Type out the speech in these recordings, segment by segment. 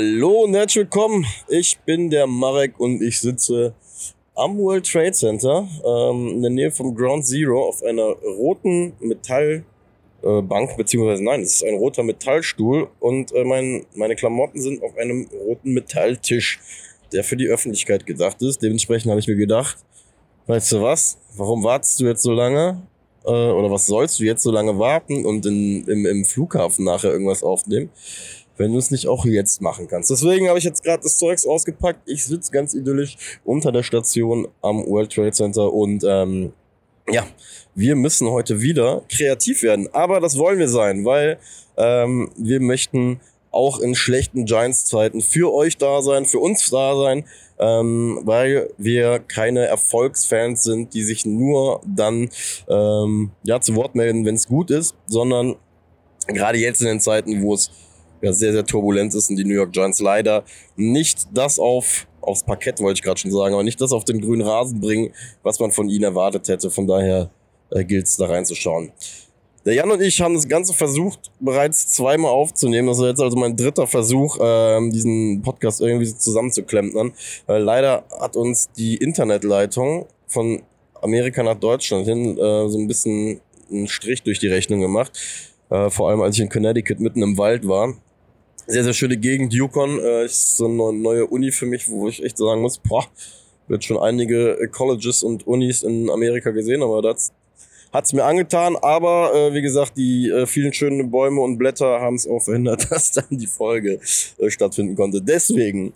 Hallo und herzlich willkommen. Ich bin der Marek und ich sitze am World Trade Center ähm, in der Nähe vom Ground Zero auf einer roten Metallbank, äh, beziehungsweise nein, es ist ein roter Metallstuhl und äh, mein, meine Klamotten sind auf einem roten Metalltisch, der für die Öffentlichkeit gedacht ist. Dementsprechend habe ich mir gedacht, weißt du was, warum wartest du jetzt so lange? Äh, oder was sollst du jetzt so lange warten und in, im, im Flughafen nachher irgendwas aufnehmen? Wenn du es nicht auch jetzt machen kannst. Deswegen habe ich jetzt gerade das Zeugs ausgepackt. Ich sitze ganz idyllisch unter der Station am World Trade Center und ähm, ja, wir müssen heute wieder kreativ werden. Aber das wollen wir sein, weil ähm, wir möchten auch in schlechten Giants-Zeiten für euch da sein, für uns da sein, ähm, weil wir keine Erfolgsfans sind, die sich nur dann ähm, ja zu Wort melden, wenn es gut ist, sondern gerade jetzt in den Zeiten, wo es ja, sehr, sehr turbulent ist und die New York Giants leider nicht das auf, aufs Parkett, wollte ich gerade schon sagen, aber nicht das auf den grünen Rasen bringen, was man von ihnen erwartet hätte. Von daher äh, gilt es da reinzuschauen. Der Jan und ich haben das Ganze versucht, bereits zweimal aufzunehmen. Das ist jetzt also mein dritter Versuch, äh, diesen Podcast irgendwie. Äh, leider hat uns die Internetleitung von Amerika nach Deutschland hin äh, so ein bisschen einen Strich durch die Rechnung gemacht. Äh, vor allem als ich in Connecticut mitten im Wald war sehr, sehr schöne Gegend. Yukon äh, ist so eine neue Uni für mich, wo ich echt sagen muss, boah, wird schon einige äh, Colleges und Unis in Amerika gesehen, aber das hat's mir angetan. Aber äh, wie gesagt, die äh, vielen schönen Bäume und Blätter haben es auch verhindert, dass dann die Folge äh, stattfinden konnte. Deswegen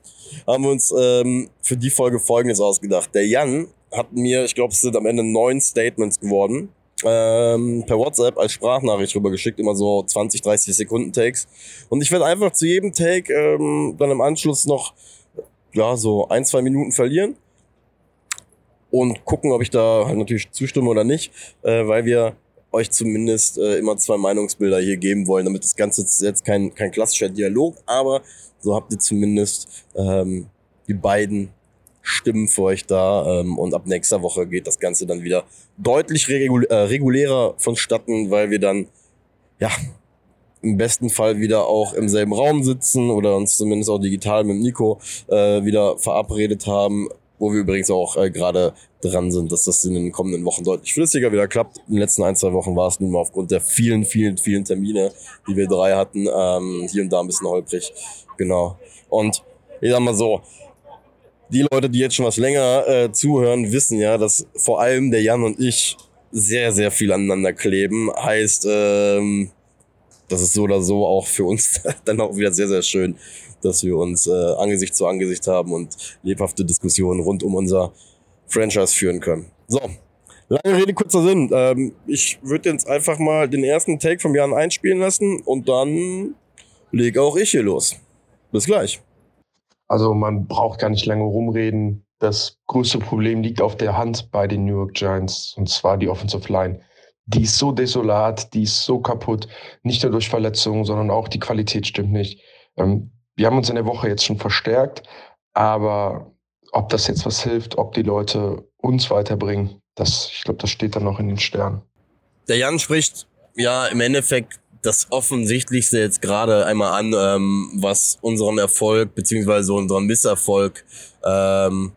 haben wir uns ähm, für die Folge Folgendes ausgedacht. Der Jan hat mir, ich glaube, es sind am Ende neun Statements geworden ähm, per WhatsApp als Sprachnachricht rübergeschickt, immer so 20, 30 Sekunden Takes. Und ich werde einfach zu jedem Take ähm, dann im Anschluss noch ja so ein, zwei Minuten verlieren und gucken, ob ich da halt natürlich zustimme oder nicht, äh, weil wir euch zumindest äh, immer zwei Meinungsbilder hier geben wollen, damit das Ganze jetzt kein, kein klassischer Dialog, aber so habt ihr zumindest ähm, die beiden Stimmen für euch da. Ähm, und ab nächster Woche geht das Ganze dann wieder deutlich regul äh, regulärer vonstatten, weil wir dann, ja, im besten Fall wieder auch im selben Raum sitzen oder uns zumindest auch digital mit Nico äh, wieder verabredet haben, wo wir übrigens auch äh, gerade dran sind, dass das in den kommenden Wochen deutlich flüssiger wieder klappt. In den letzten ein, zwei Wochen war es nun mal aufgrund der vielen, vielen, vielen Termine, die wir drei hatten, ähm, hier und da ein bisschen holprig. Genau. Und ich sag mal so, die Leute, die jetzt schon was länger äh, zuhören, wissen ja, dass vor allem der Jan und ich sehr, sehr viel aneinander kleben. Heißt, ähm, das ist so oder so auch für uns dann auch wieder sehr, sehr schön, dass wir uns äh, Angesicht zu Angesicht haben und lebhafte Diskussionen rund um unser Franchise führen können. So, lange Rede, kurzer Sinn. Ähm, ich würde jetzt einfach mal den ersten Take vom Jan einspielen lassen und dann lege auch ich hier los. Bis gleich. Also man braucht gar nicht lange rumreden. Das größte Problem liegt auf der Hand bei den New York Giants, und zwar die Offensive Line. Die ist so desolat, die ist so kaputt, nicht nur durch Verletzungen, sondern auch die Qualität stimmt nicht. Ähm, wir haben uns in der Woche jetzt schon verstärkt, aber ob das jetzt was hilft, ob die Leute uns weiterbringen, das, ich glaube, das steht dann noch in den Sternen. Der Jan spricht ja im Endeffekt das Offensichtlichste jetzt gerade einmal an, ähm, was unseren Erfolg beziehungsweise unseren Misserfolg ähm,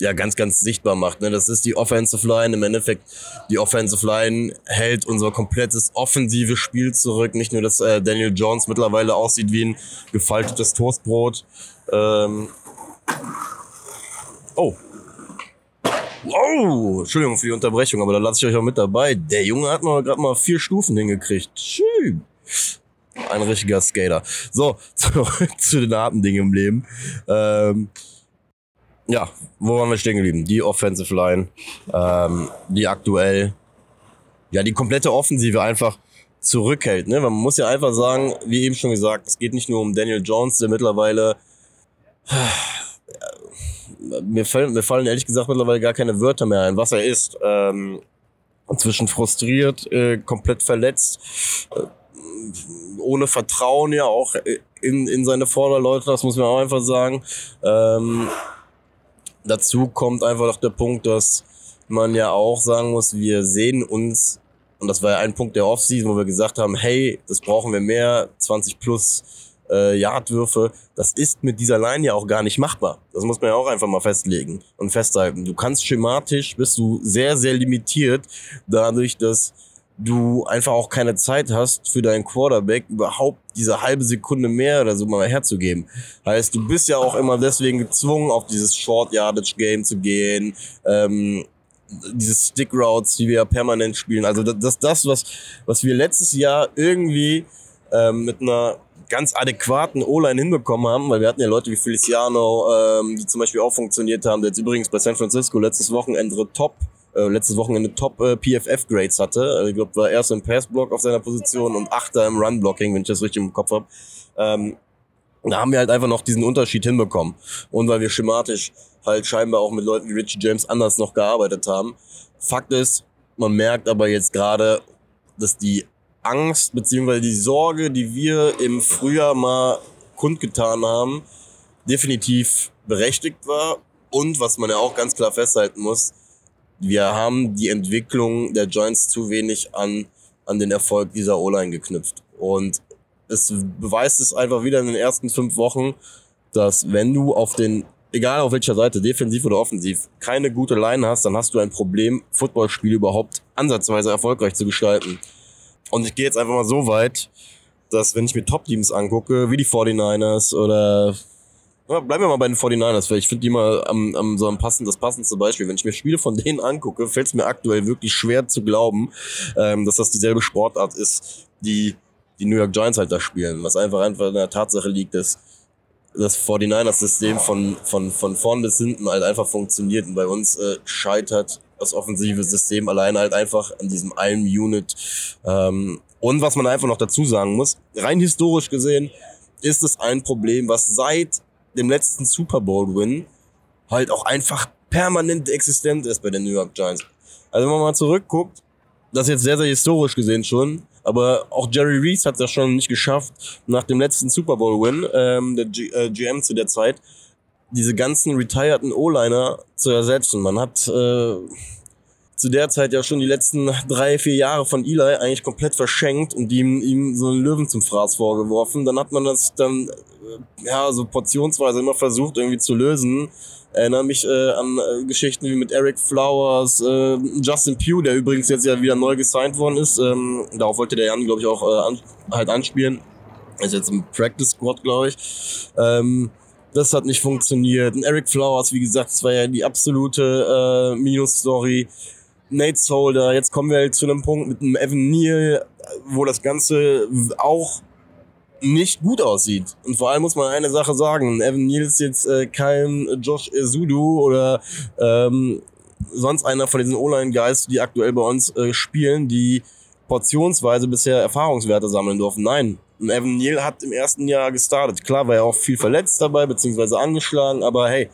ja ganz, ganz sichtbar macht. Ne? Das ist die Offensive Line. Im Endeffekt, die Offensive Line hält unser komplettes offensive Spiel zurück. Nicht nur, dass äh, Daniel Jones mittlerweile aussieht wie ein gefaltetes Toastbrot. Ähm oh, Wow, Entschuldigung für die Unterbrechung, aber da lasse ich euch auch mit dabei. Der Junge hat mal gerade mal vier Stufen hingekriegt. Schön. Ein richtiger Skater. So, zurück zu den harten Dingen im Leben. Ähm, ja, wo waren wir stehen geblieben? Die Offensive Line, ähm, die aktuell, ja, die komplette Offensive einfach zurückhält. Ne? Man muss ja einfach sagen, wie eben schon gesagt, es geht nicht nur um Daniel Jones, der mittlerweile mir fallen, mir fallen ehrlich gesagt mittlerweile gar keine Wörter mehr ein, was er ist. Ähm, inzwischen frustriert, äh, komplett verletzt, äh, ohne Vertrauen ja auch in, in seine Vorderleute, das muss man auch einfach sagen. Ähm, dazu kommt einfach noch der Punkt, dass man ja auch sagen muss, wir sehen uns, und das war ja ein Punkt der Offseason, wo wir gesagt haben, hey, das brauchen wir mehr, 20 plus äh, Yardwürfe. Das ist mit dieser Line ja auch gar nicht machbar. Das muss man ja auch einfach mal festlegen und festhalten. Du kannst schematisch, bist du sehr, sehr limitiert dadurch, dass du einfach auch keine Zeit hast für deinen Quarterback überhaupt diese halbe Sekunde mehr oder so mal herzugeben. Heißt, du bist ja auch immer deswegen gezwungen, auf dieses Short Yardage Game zu gehen. Ähm, diese Stick Routes, die wir ja permanent spielen. Also das, das, das was, was wir letztes Jahr irgendwie ähm, mit einer ganz adäquaten O-Line hinbekommen haben, weil wir hatten ja Leute wie Feliciano, ähm, die zum Beispiel auch funktioniert haben, der jetzt übrigens bei San Francisco letztes Wochenende Top, äh, letztes Wochenende Top äh, PFF-Grades hatte. Also ich glaube, war erst im Pass-Block auf seiner Position und Achter im Run-Blocking, wenn ich das richtig im Kopf habe. Ähm, da haben wir halt einfach noch diesen Unterschied hinbekommen. Und weil wir schematisch halt scheinbar auch mit Leuten wie Richie James anders noch gearbeitet haben. Fakt ist, man merkt aber jetzt gerade, dass die Angst beziehungsweise die Sorge, die wir im Frühjahr mal kundgetan haben, definitiv berechtigt war. Und was man ja auch ganz klar festhalten muss, wir haben die Entwicklung der Giants zu wenig an, an den Erfolg dieser O-Line geknüpft. Und es beweist es einfach wieder in den ersten fünf Wochen, dass wenn du auf den, egal auf welcher Seite, defensiv oder offensiv, keine gute Line hast, dann hast du ein Problem, Footballspiel überhaupt ansatzweise erfolgreich zu gestalten. Und ich gehe jetzt einfach mal so weit, dass wenn ich mir Top-Teams angucke, wie die 49ers oder ja, bleiben wir mal bei den 49ers, weil ich finde die mal am, am so am passend, das passendste Beispiel. Wenn ich mir Spiele von denen angucke, fällt es mir aktuell wirklich schwer zu glauben, ähm, dass das dieselbe Sportart ist, die die New York Giants halt da spielen. Was einfach einfach in der Tatsache liegt, dass das 49ers-System von, von, von vorn bis hinten halt einfach funktioniert und bei uns äh, scheitert das offensive System allein halt einfach an diesem einen Unit. Ähm, und was man einfach noch dazu sagen muss, rein historisch gesehen ist es ein Problem, was seit dem letzten Super Bowl-Win halt auch einfach permanent existent ist bei den New York Giants. Also wenn man mal zurückguckt, das ist jetzt sehr, sehr historisch gesehen schon, aber auch Jerry Reese hat ja schon nicht geschafft, nach dem letzten Super Bowl-Win, ähm, der G äh, GM zu der Zeit, diese ganzen retireden O-Liner zu ersetzen. Man hat äh, zu der Zeit ja schon die letzten drei, vier Jahre von Eli eigentlich komplett verschenkt und ihm, ihm so einen Löwen zum Fraß vorgeworfen. Dann hat man das dann äh, ja so portionsweise immer versucht irgendwie zu lösen. Erinnere mich äh, an äh, Geschichten wie mit Eric Flowers, äh, Justin Pugh, der übrigens jetzt ja wieder neu gesigned worden ist. Ähm, darauf wollte der Jan, glaube ich, auch äh, an, halt anspielen. Ist jetzt im Practice Squad, glaube ich. Ähm, das hat nicht funktioniert. Und Eric Flowers, wie gesagt, das war ja die absolute äh, Minus-Story. Nate Solder, jetzt kommen wir halt zu einem Punkt mit einem Evan Neal, wo das Ganze auch nicht gut aussieht. Und vor allem muss man eine Sache sagen. Evan Neal ist jetzt äh, kein Josh Ezudu oder ähm, sonst einer von diesen O-Line-Guys, die aktuell bei uns äh, spielen, die portionsweise bisher Erfahrungswerte sammeln durften. Nein, Evan Neal hat im ersten Jahr gestartet. Klar war er auch viel verletzt dabei, beziehungsweise angeschlagen, aber hey,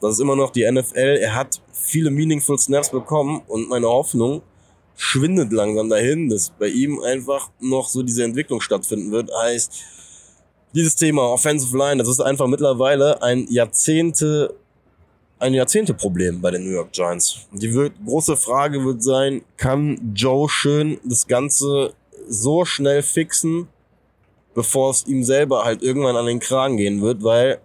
das ist immer noch die NFL. Er hat viele meaningful Snaps bekommen und meine Hoffnung schwindet langsam dahin, dass bei ihm einfach noch so diese Entwicklung stattfinden wird. Heißt, dieses Thema Offensive Line, das ist einfach mittlerweile ein Jahrzehnte ein Jahrzehnte-Problem bei den New York Giants. Die wird, große Frage wird sein, kann Joe Schön das Ganze so schnell fixen, bevor es ihm selber halt irgendwann an den Kragen gehen wird, weil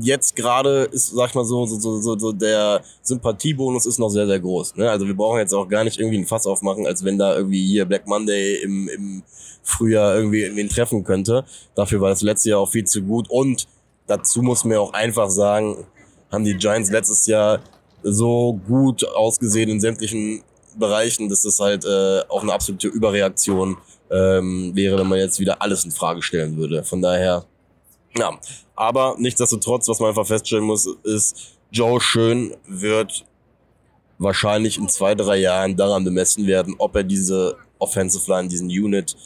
jetzt gerade ist, sag ich mal so, so, so, so der Sympathiebonus ist noch sehr, sehr groß. Ne? Also wir brauchen jetzt auch gar nicht irgendwie ein Fass aufmachen, als wenn da irgendwie hier Black Monday im, im Frühjahr irgendwie irgendwen treffen könnte. Dafür war das letzte Jahr auch viel zu gut. Und dazu muss man auch einfach sagen, haben die Giants letztes Jahr so gut ausgesehen in sämtlichen Bereichen, dass das halt äh, auch eine absolute Überreaktion ähm, wäre, wenn man jetzt wieder alles in Frage stellen würde. Von daher, ja. Aber nichtsdestotrotz, was man einfach feststellen muss, ist, Joe Schön wird wahrscheinlich in zwei, drei Jahren daran bemessen werden, ob er diese Offensive Line, diesen Unit,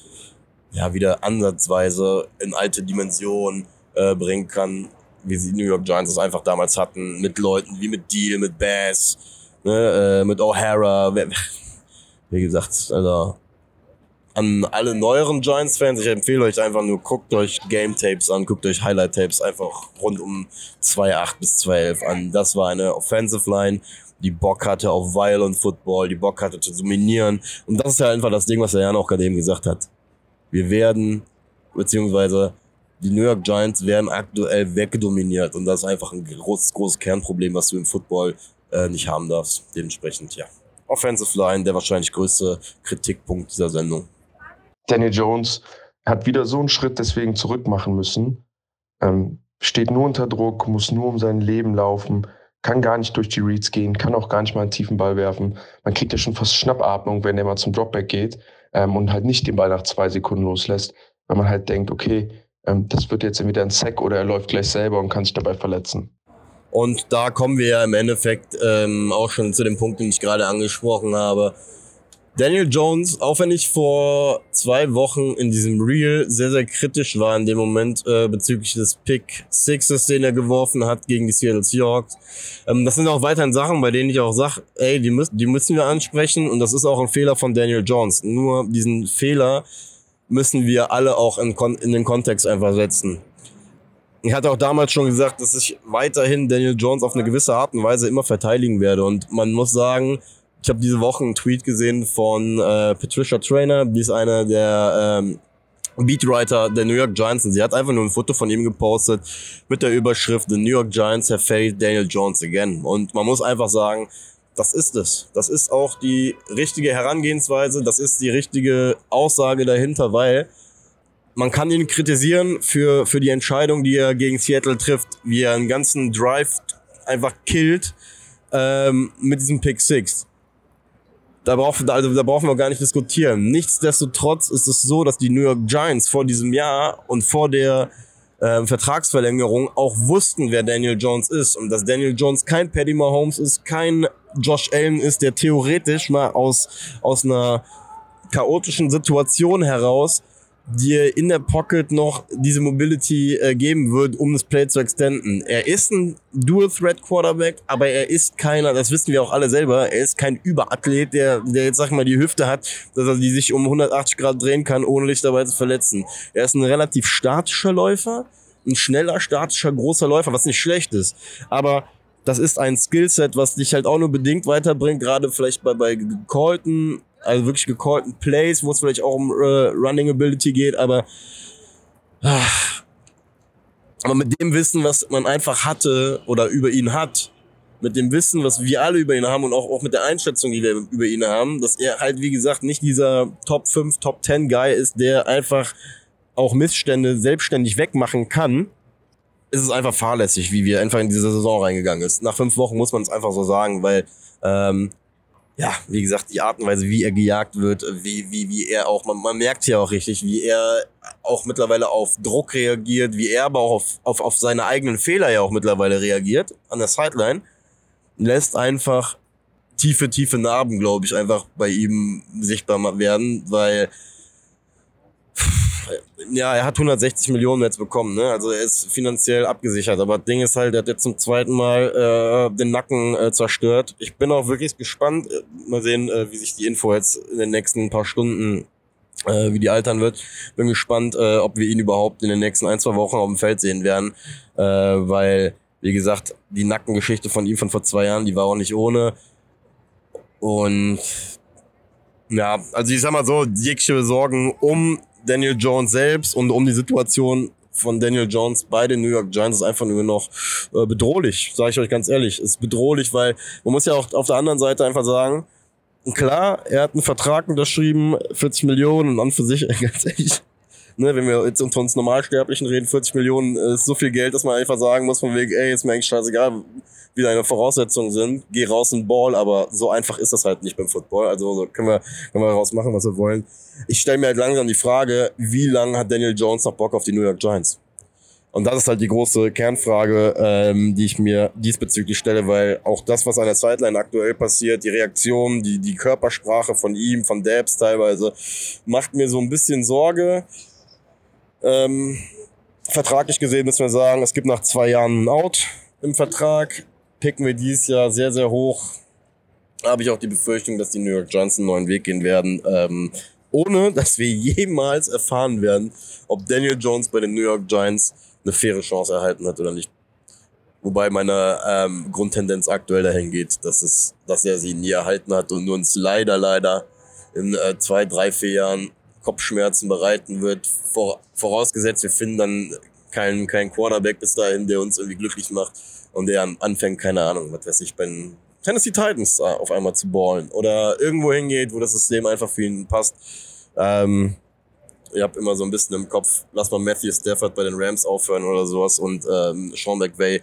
ja, wieder ansatzweise in alte Dimensionen äh, bringen kann, wie sie New York Giants es einfach damals hatten, mit Leuten wie mit Deal, mit Bass, ne, äh, mit O'Hara. Wie gesagt, also an alle neueren Giants-Fans, ich empfehle euch einfach nur, guckt euch Game-Tapes an, guckt euch Highlight-Tapes einfach rund um 2.8 bis 2.11 an. Das war eine Offensive Line, die Bock hatte auf Violent Football, die Bock hatte zu dominieren. Und das ist ja einfach das Ding, was der Jan auch gerade eben gesagt hat. Wir werden, beziehungsweise die New York Giants werden aktuell wegdominiert und das ist einfach ein großes, großes Kernproblem, was du im Football äh, nicht haben darfst. Dementsprechend, ja. Offensive Line, der wahrscheinlich größte Kritikpunkt dieser Sendung. Daniel Jones hat wieder so einen Schritt deswegen zurückmachen müssen. Ähm, steht nur unter Druck, muss nur um sein Leben laufen, kann gar nicht durch die Reads gehen, kann auch gar nicht mal einen tiefen Ball werfen. Man kriegt ja schon fast Schnappatmung, wenn er mal zum Dropback geht ähm, und halt nicht den Ball nach zwei Sekunden loslässt, weil man halt denkt, okay, ähm, das wird jetzt entweder ein Sack oder er läuft gleich selber und kann sich dabei verletzen. Und da kommen wir ja im Endeffekt ähm, auch schon zu dem Punkt, den ich gerade angesprochen habe. Daniel Jones, auch wenn ich vor zwei Wochen in diesem Reel sehr, sehr kritisch war in dem Moment äh, bezüglich des Pick Sixes, den er geworfen hat gegen die Seattle Seahawks. Ähm, das sind auch weiterhin Sachen, bei denen ich auch sage, ey, die, müssen, die müssen wir ansprechen und das ist auch ein Fehler von Daniel Jones. Nur diesen Fehler müssen wir alle auch in, in den Kontext einfach setzen. Ich hatte auch damals schon gesagt, dass ich weiterhin Daniel Jones auf eine gewisse Art und Weise immer verteidigen werde. Und man muss sagen, ich habe diese Woche einen Tweet gesehen von äh, Patricia Trainer, die ist eine der ähm, Beatwriter der New York Giants und sie hat einfach nur ein Foto von ihm gepostet mit der Überschrift The New York Giants have failed Daniel Jones again. Und man muss einfach sagen, das ist es. Das ist auch die richtige Herangehensweise, das ist die richtige Aussage dahinter, weil man kann ihn kritisieren für, für die Entscheidung, die er gegen Seattle trifft, wie er einen ganzen Drive einfach killt ähm, mit diesem Pick Six. Da brauchen, also, da brauchen wir gar nicht diskutieren. Nichtsdestotrotz ist es so, dass die New York Giants vor diesem Jahr und vor der äh, Vertragsverlängerung auch wussten, wer Daniel Jones ist und dass Daniel Jones kein Paddy Mahomes ist, kein Josh Allen ist, der theoretisch mal aus, aus einer chaotischen Situation heraus dir in der Pocket noch diese Mobility äh, geben wird, um das Play zu extenden. Er ist ein Dual-Threat-Quarterback, aber er ist keiner, das wissen wir auch alle selber, er ist kein Überathlet, der, der jetzt, sag ich mal, die Hüfte hat, dass er die sich um 180 Grad drehen kann, ohne sich dabei zu verletzen. Er ist ein relativ statischer Läufer, ein schneller, statischer, großer Läufer, was nicht schlecht ist. Aber das ist ein Skillset, was dich halt auch nur bedingt weiterbringt, gerade vielleicht bei, bei gecallten also wirklich gecallten Plays, wo es vielleicht auch um äh, Running Ability geht, aber, ach, aber mit dem Wissen, was man einfach hatte oder über ihn hat, mit dem Wissen, was wir alle über ihn haben und auch, auch mit der Einschätzung, die wir über ihn haben, dass er halt, wie gesagt, nicht dieser Top 5, Top 10 Guy ist, der einfach auch Missstände selbstständig wegmachen kann, ist es einfach fahrlässig, wie wir einfach in diese Saison reingegangen ist. Nach fünf Wochen muss man es einfach so sagen, weil ähm, ja, wie gesagt, die Art und Weise, wie er gejagt wird, wie, wie, wie er auch, man, man merkt ja auch richtig, wie er auch mittlerweile auf Druck reagiert, wie er aber auch auf, auf, auf seine eigenen Fehler ja auch mittlerweile reagiert an der Sideline, lässt einfach tiefe, tiefe Narben, glaube ich, einfach bei ihm sichtbar werden, weil ja, er hat 160 Millionen jetzt bekommen, ne? Also er ist finanziell abgesichert. Aber das Ding ist halt, er hat jetzt zum zweiten Mal äh, den Nacken äh, zerstört. Ich bin auch wirklich gespannt. Äh, mal sehen, äh, wie sich die Info jetzt in den nächsten paar Stunden äh, wie die altern wird. Bin gespannt, äh, ob wir ihn überhaupt in den nächsten ein, zwei Wochen auf dem Feld sehen werden. Äh, weil, wie gesagt, die Nackengeschichte von ihm von vor zwei Jahren, die war auch nicht ohne. Und ja, also ich sag mal so, jegliche Sorgen um Daniel Jones selbst und um die Situation von Daniel Jones bei den New York Giants ist einfach nur noch äh, bedrohlich, sage ich euch ganz ehrlich. Ist bedrohlich, weil man muss ja auch auf der anderen Seite einfach sagen, klar, er hat einen Vertrag unterschrieben, 40 Millionen und an für sich, ganz ehrlich, ne, wenn wir jetzt unter uns Normalsterblichen reden, 40 Millionen ist so viel Geld, dass man einfach sagen muss von wegen, ey, ist mir eigentlich scheißegal, wie deine Voraussetzungen sind, geh raus in Ball, aber so einfach ist das halt nicht beim Football. Also können wir, können wir daraus machen, was wir wollen. Ich stelle mir halt langsam die Frage, wie lange hat Daniel Jones noch Bock auf die New York Giants? Und das ist halt die große Kernfrage, ähm, die ich mir diesbezüglich stelle, weil auch das, was an der Sideline aktuell passiert, die Reaktion, die, die Körpersprache von ihm, von Dabs teilweise, macht mir so ein bisschen Sorge. Ähm, vertraglich gesehen müssen wir sagen, es gibt nach zwei Jahren ein Out im Vertrag picken wir dieses Jahr sehr, sehr hoch. Habe ich auch die Befürchtung, dass die New York Giants einen neuen Weg gehen werden. Ähm, ohne dass wir jemals erfahren werden, ob Daniel Jones bei den New York Giants eine faire Chance erhalten hat oder nicht. Wobei meine ähm, Grundtendenz aktuell dahin geht, dass, es, dass er sie nie erhalten hat und uns leider, leider in äh, zwei, drei, vier Jahren Kopfschmerzen bereiten wird, vorausgesetzt, wir finden dann keinen, keinen Quarterback bis dahin, der uns irgendwie glücklich macht und der anfängt, keine Ahnung, was weiß ich, bei den Tennessee Titans auf einmal zu ballen oder irgendwo hingeht, wo das System einfach für ihn passt. Ähm, ich habe immer so ein bisschen im Kopf, lass mal Matthew Stafford bei den Rams aufhören oder sowas und ähm, Sean McVay äh,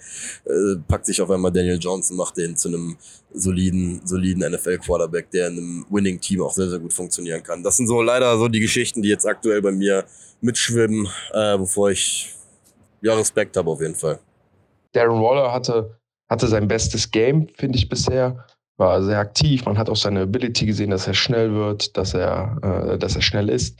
packt sich auf einmal Daniel Johnson, macht den zu einem soliden, soliden NFL-Quarterback, der in einem Winning-Team auch sehr, sehr gut funktionieren kann. Das sind so leider so die Geschichten, die jetzt aktuell bei mir mitschwimmen, äh, wovor ich ja Respekt habe auf jeden Fall. Darren Waller hatte, hatte sein bestes Game, finde ich bisher war sehr aktiv. Man hat auch seine Ability gesehen, dass er schnell wird, dass er, äh, dass er schnell ist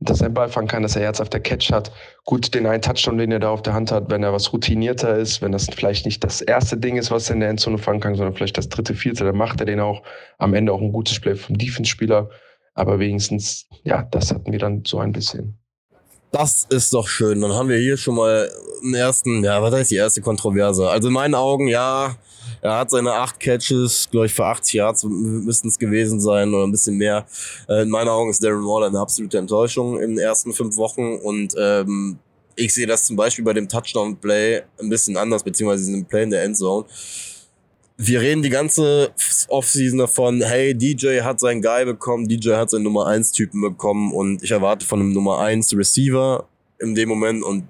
dass er Ball fangen kann, dass er Herz auf der Catch hat. Gut, den einen Touchdown, den er da auf der Hand hat, wenn er was routinierter ist, wenn das vielleicht nicht das erste Ding ist, was er in der Endzone fangen kann, sondern vielleicht das dritte, vierte, dann macht er den auch. Am Ende auch ein gutes Play vom Defense-Spieler. Aber wenigstens, ja, das hatten wir dann so ein bisschen. Das ist doch schön. Dann haben wir hier schon mal einen ersten, ja, was heißt die erste Kontroverse? Also in meinen Augen, ja, er hat seine acht Catches, glaube ich, für 80 Yards müssten es gewesen sein oder ein bisschen mehr. Äh, in meinen Augen ist Darren Waller eine absolute Enttäuschung in den ersten fünf Wochen und ähm, ich sehe das zum Beispiel bei dem Touchdown-Play ein bisschen anders, beziehungsweise diesem Play in der Endzone. Wir reden die ganze Offseason davon, hey, DJ hat seinen Guy bekommen, DJ hat seinen Nummer 1 Typen bekommen und ich erwarte von einem Nummer 1 Receiver in dem Moment und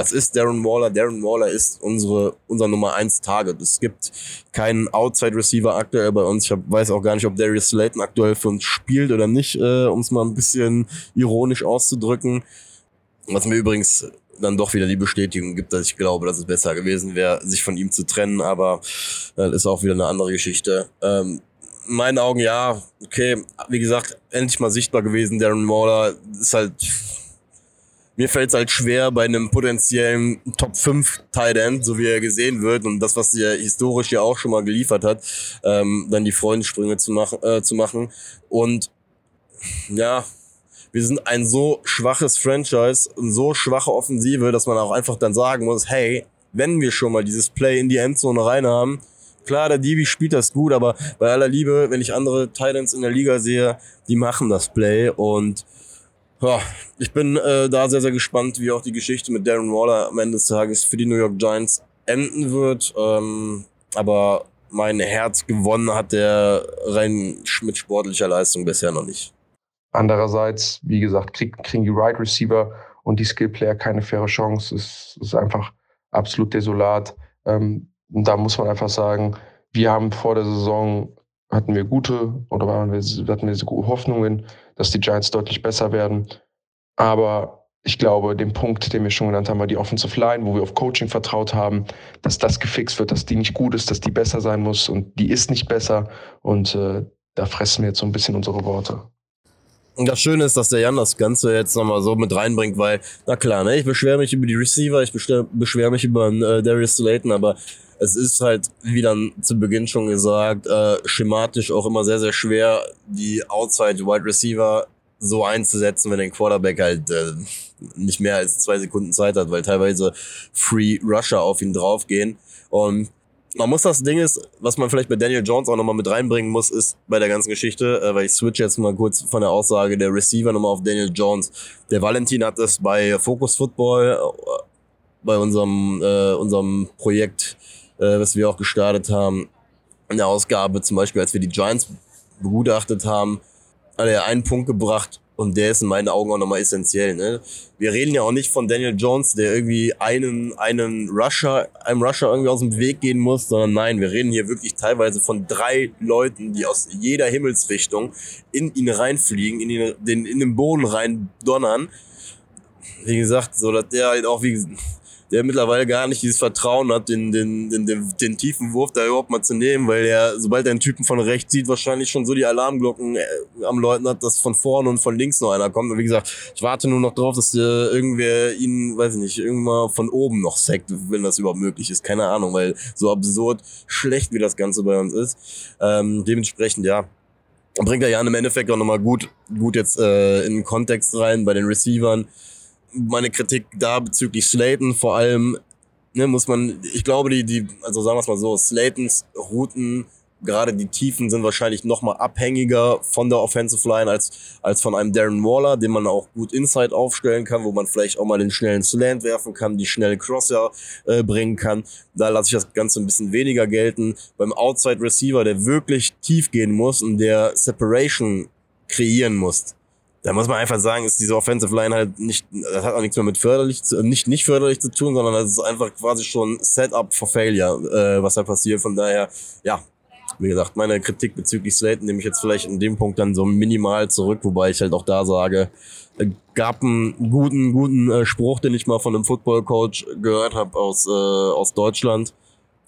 das ist Darren Waller. Darren Waller ist unsere, unser Nummer 1 Target. Es gibt keinen Outside Receiver aktuell bei uns. Ich hab, weiß auch gar nicht, ob Darius Slayton aktuell für uns spielt oder nicht, äh, um es mal ein bisschen ironisch auszudrücken. Was mir übrigens dann doch wieder die Bestätigung gibt, dass ich glaube, dass es besser gewesen wäre, sich von ihm zu trennen, aber das ist auch wieder eine andere Geschichte. Ähm, in meinen Augen ja, okay, wie gesagt, endlich mal sichtbar gewesen. Darren Waller ist halt mir fällt es halt schwer bei einem potenziellen Top 5 Tight End, so wie er gesehen wird und das, was er historisch ja auch schon mal geliefert hat, ähm, dann die Freundensprünge zu, machen äh, zu machen. Und ja, wir sind ein so schwaches Franchise und so schwache Offensive, dass man auch einfach dann sagen muss, hey, wenn wir schon mal dieses Play in die Endzone rein haben, klar, der Divi spielt das gut, aber bei aller Liebe, wenn ich andere Titans in der Liga sehe, die machen das Play und ja, ich bin äh, da sehr, sehr gespannt, wie auch die Geschichte mit Darren Waller am Ende des Tages für die New York Giants enden wird. Ähm, aber mein Herz gewonnen hat der rein mit sportlicher Leistung bisher noch nicht. Andererseits, wie gesagt, krieg, kriegen die Right Receiver und die Skill Player keine faire Chance. Es ist einfach absolut desolat. Ähm, da muss man einfach sagen, wir haben vor der Saison hatten wir gute oder waren wir, hatten wir gute Hoffnungen, dass die Giants deutlich besser werden. Aber ich glaube, den Punkt, den wir schon genannt haben, war die Offensive Line, wo wir auf Coaching vertraut haben, dass das gefixt wird, dass die nicht gut ist, dass die besser sein muss und die ist nicht besser. Und äh, da fressen wir jetzt so ein bisschen unsere Worte. Und das Schöne ist, dass der Jan das Ganze jetzt nochmal so mit reinbringt, weil, na klar, ne, ich beschwere mich über die Receiver, ich beschwere mich über äh, Darius Slayton, aber es ist halt, wie dann zu Beginn schon gesagt, äh, schematisch auch immer sehr, sehr schwer, die Outside Wide Receiver so einzusetzen, wenn ein Quarterback halt äh, nicht mehr als zwei Sekunden Zeit hat, weil teilweise Free Rusher auf ihn draufgehen. Und man muss das Ding ist, was man vielleicht bei Daniel Jones auch nochmal mit reinbringen muss, ist bei der ganzen Geschichte, äh, weil ich switch jetzt mal kurz von der Aussage der Receiver nochmal auf Daniel Jones. Der Valentin hat das bei Focus Football, äh, bei unserem, äh, unserem Projekt äh, was wir auch gestartet haben. In der Ausgabe zum Beispiel, als wir die Giants begutachtet haben, hat er einen Punkt gebracht und der ist in meinen Augen auch nochmal essentiell. Ne? Wir reden ja auch nicht von Daniel Jones, der irgendwie einen, einen Rusher, einem Rusher irgendwie aus dem Weg gehen muss, sondern nein, wir reden hier wirklich teilweise von drei Leuten, die aus jeder Himmelsrichtung in ihn reinfliegen, in, ihn, den, in den Boden rein donnern. Wie gesagt, so dass der halt auch, wie der mittlerweile gar nicht dieses Vertrauen hat, den, den, den, den, den tiefen Wurf da überhaupt mal zu nehmen, weil er, sobald er einen Typen von rechts sieht, wahrscheinlich schon so die Alarmglocken äh, am Leuten hat, dass von vorne und von links noch einer kommt. Und wie gesagt, ich warte nur noch drauf, dass der irgendwer ihn, weiß ich nicht, irgendwann von oben noch sackt, wenn das überhaupt möglich ist. Keine Ahnung, weil so absurd schlecht wie das Ganze bei uns ist. Ähm, dementsprechend, ja, bringt er ja im Endeffekt auch nochmal gut, gut jetzt äh, in den Kontext rein bei den Receivern meine Kritik da bezüglich Slayton vor allem, ne, muss man, ich glaube, die, die, also sagen wir es mal so, Slaytons Routen gerade die Tiefen sind wahrscheinlich noch mal abhängiger von der Offensive Line als, als von einem Darren Waller, den man auch gut Inside aufstellen kann, wo man vielleicht auch mal den schnellen Slant werfen kann, die schnelle Crosser äh, bringen kann. Da lasse ich das Ganze ein bisschen weniger gelten. Beim Outside Receiver, der wirklich tief gehen muss und der Separation kreieren muss, da muss man einfach sagen, ist diese Offensive Line halt nicht, das hat auch nichts mehr mit förderlich, zu, nicht, nicht förderlich zu tun, sondern das ist einfach quasi schon Setup for Failure, äh, was da passiert. Von daher, ja, wie gesagt, meine Kritik bezüglich Slayton nehme ich jetzt vielleicht in dem Punkt dann so minimal zurück, wobei ich halt auch da sage, gab einen guten, guten äh, Spruch, den ich mal von einem Football Coach gehört habe aus, äh, aus Deutschland,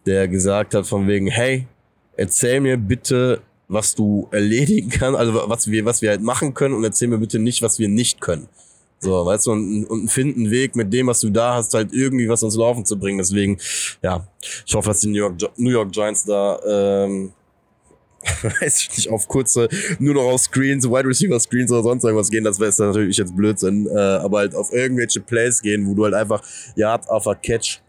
der gesagt hat von wegen, hey, erzähl mir bitte was du erledigen kannst, also was wir, was wir halt machen können und erzähl mir bitte nicht, was wir nicht können. So, weißt du, und, und einen Weg mit dem, was du da hast, halt irgendwie was ins Laufen zu bringen. Deswegen, ja, ich hoffe, dass die New York, New York Giants da, ähm, weiß ich nicht, auf kurze, nur noch auf Screens, Wide Receiver Screens oder sonst irgendwas gehen, das wäre natürlich jetzt Blödsinn, äh, aber halt auf irgendwelche Plays gehen, wo du halt einfach Yards after Catch,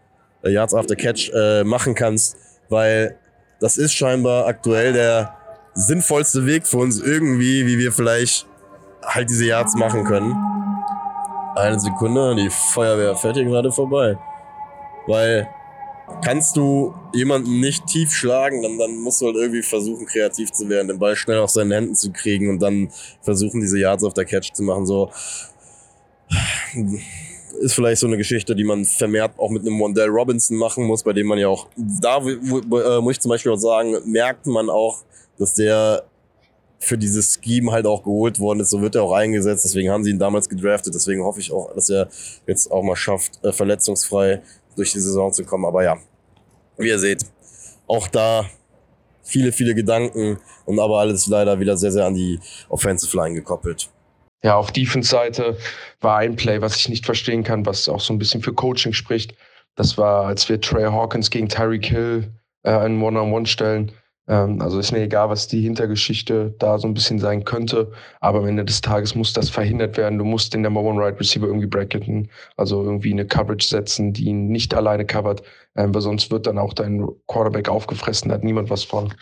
äh, Yards after Catch äh, machen kannst, weil das ist scheinbar aktuell der sinnvollste Weg für uns irgendwie, wie wir vielleicht halt diese Yards machen können. Eine Sekunde, die Feuerwehr fährt hier gerade vorbei. Weil kannst du jemanden nicht tief schlagen, dann, dann musst du halt irgendwie versuchen, kreativ zu werden, den Ball schnell aus seinen Händen zu kriegen und dann versuchen, diese Yards auf der Catch zu machen. So ist vielleicht so eine Geschichte, die man vermehrt auch mit einem Wandell Robinson machen muss, bei dem man ja auch, da äh, muss ich zum Beispiel auch sagen, merkt man auch, dass der für dieses Scheme halt auch geholt worden ist. So wird er auch eingesetzt. Deswegen haben sie ihn damals gedraftet. Deswegen hoffe ich auch, dass er jetzt auch mal schafft, äh, verletzungsfrei durch die Saison zu kommen. Aber ja, wie ihr seht, auch da viele, viele Gedanken und aber alles leider wieder sehr, sehr an die Offensive Line gekoppelt. Ja, auf Defense-Seite war ein Play, was ich nicht verstehen kann, was auch so ein bisschen für Coaching spricht. Das war, als wir Trey Hawkins gegen Tyreek Hill äh, einen One-on-One -on -One stellen ähm, also ist mir egal, was die Hintergeschichte da so ein bisschen sein könnte. Aber am Ende des Tages muss das verhindert werden. Du musst den Number One Right Receiver irgendwie bracketen, also irgendwie eine Coverage setzen, die ihn nicht alleine covert, ähm, weil sonst wird dann auch dein Quarterback aufgefressen, da hat niemand was von.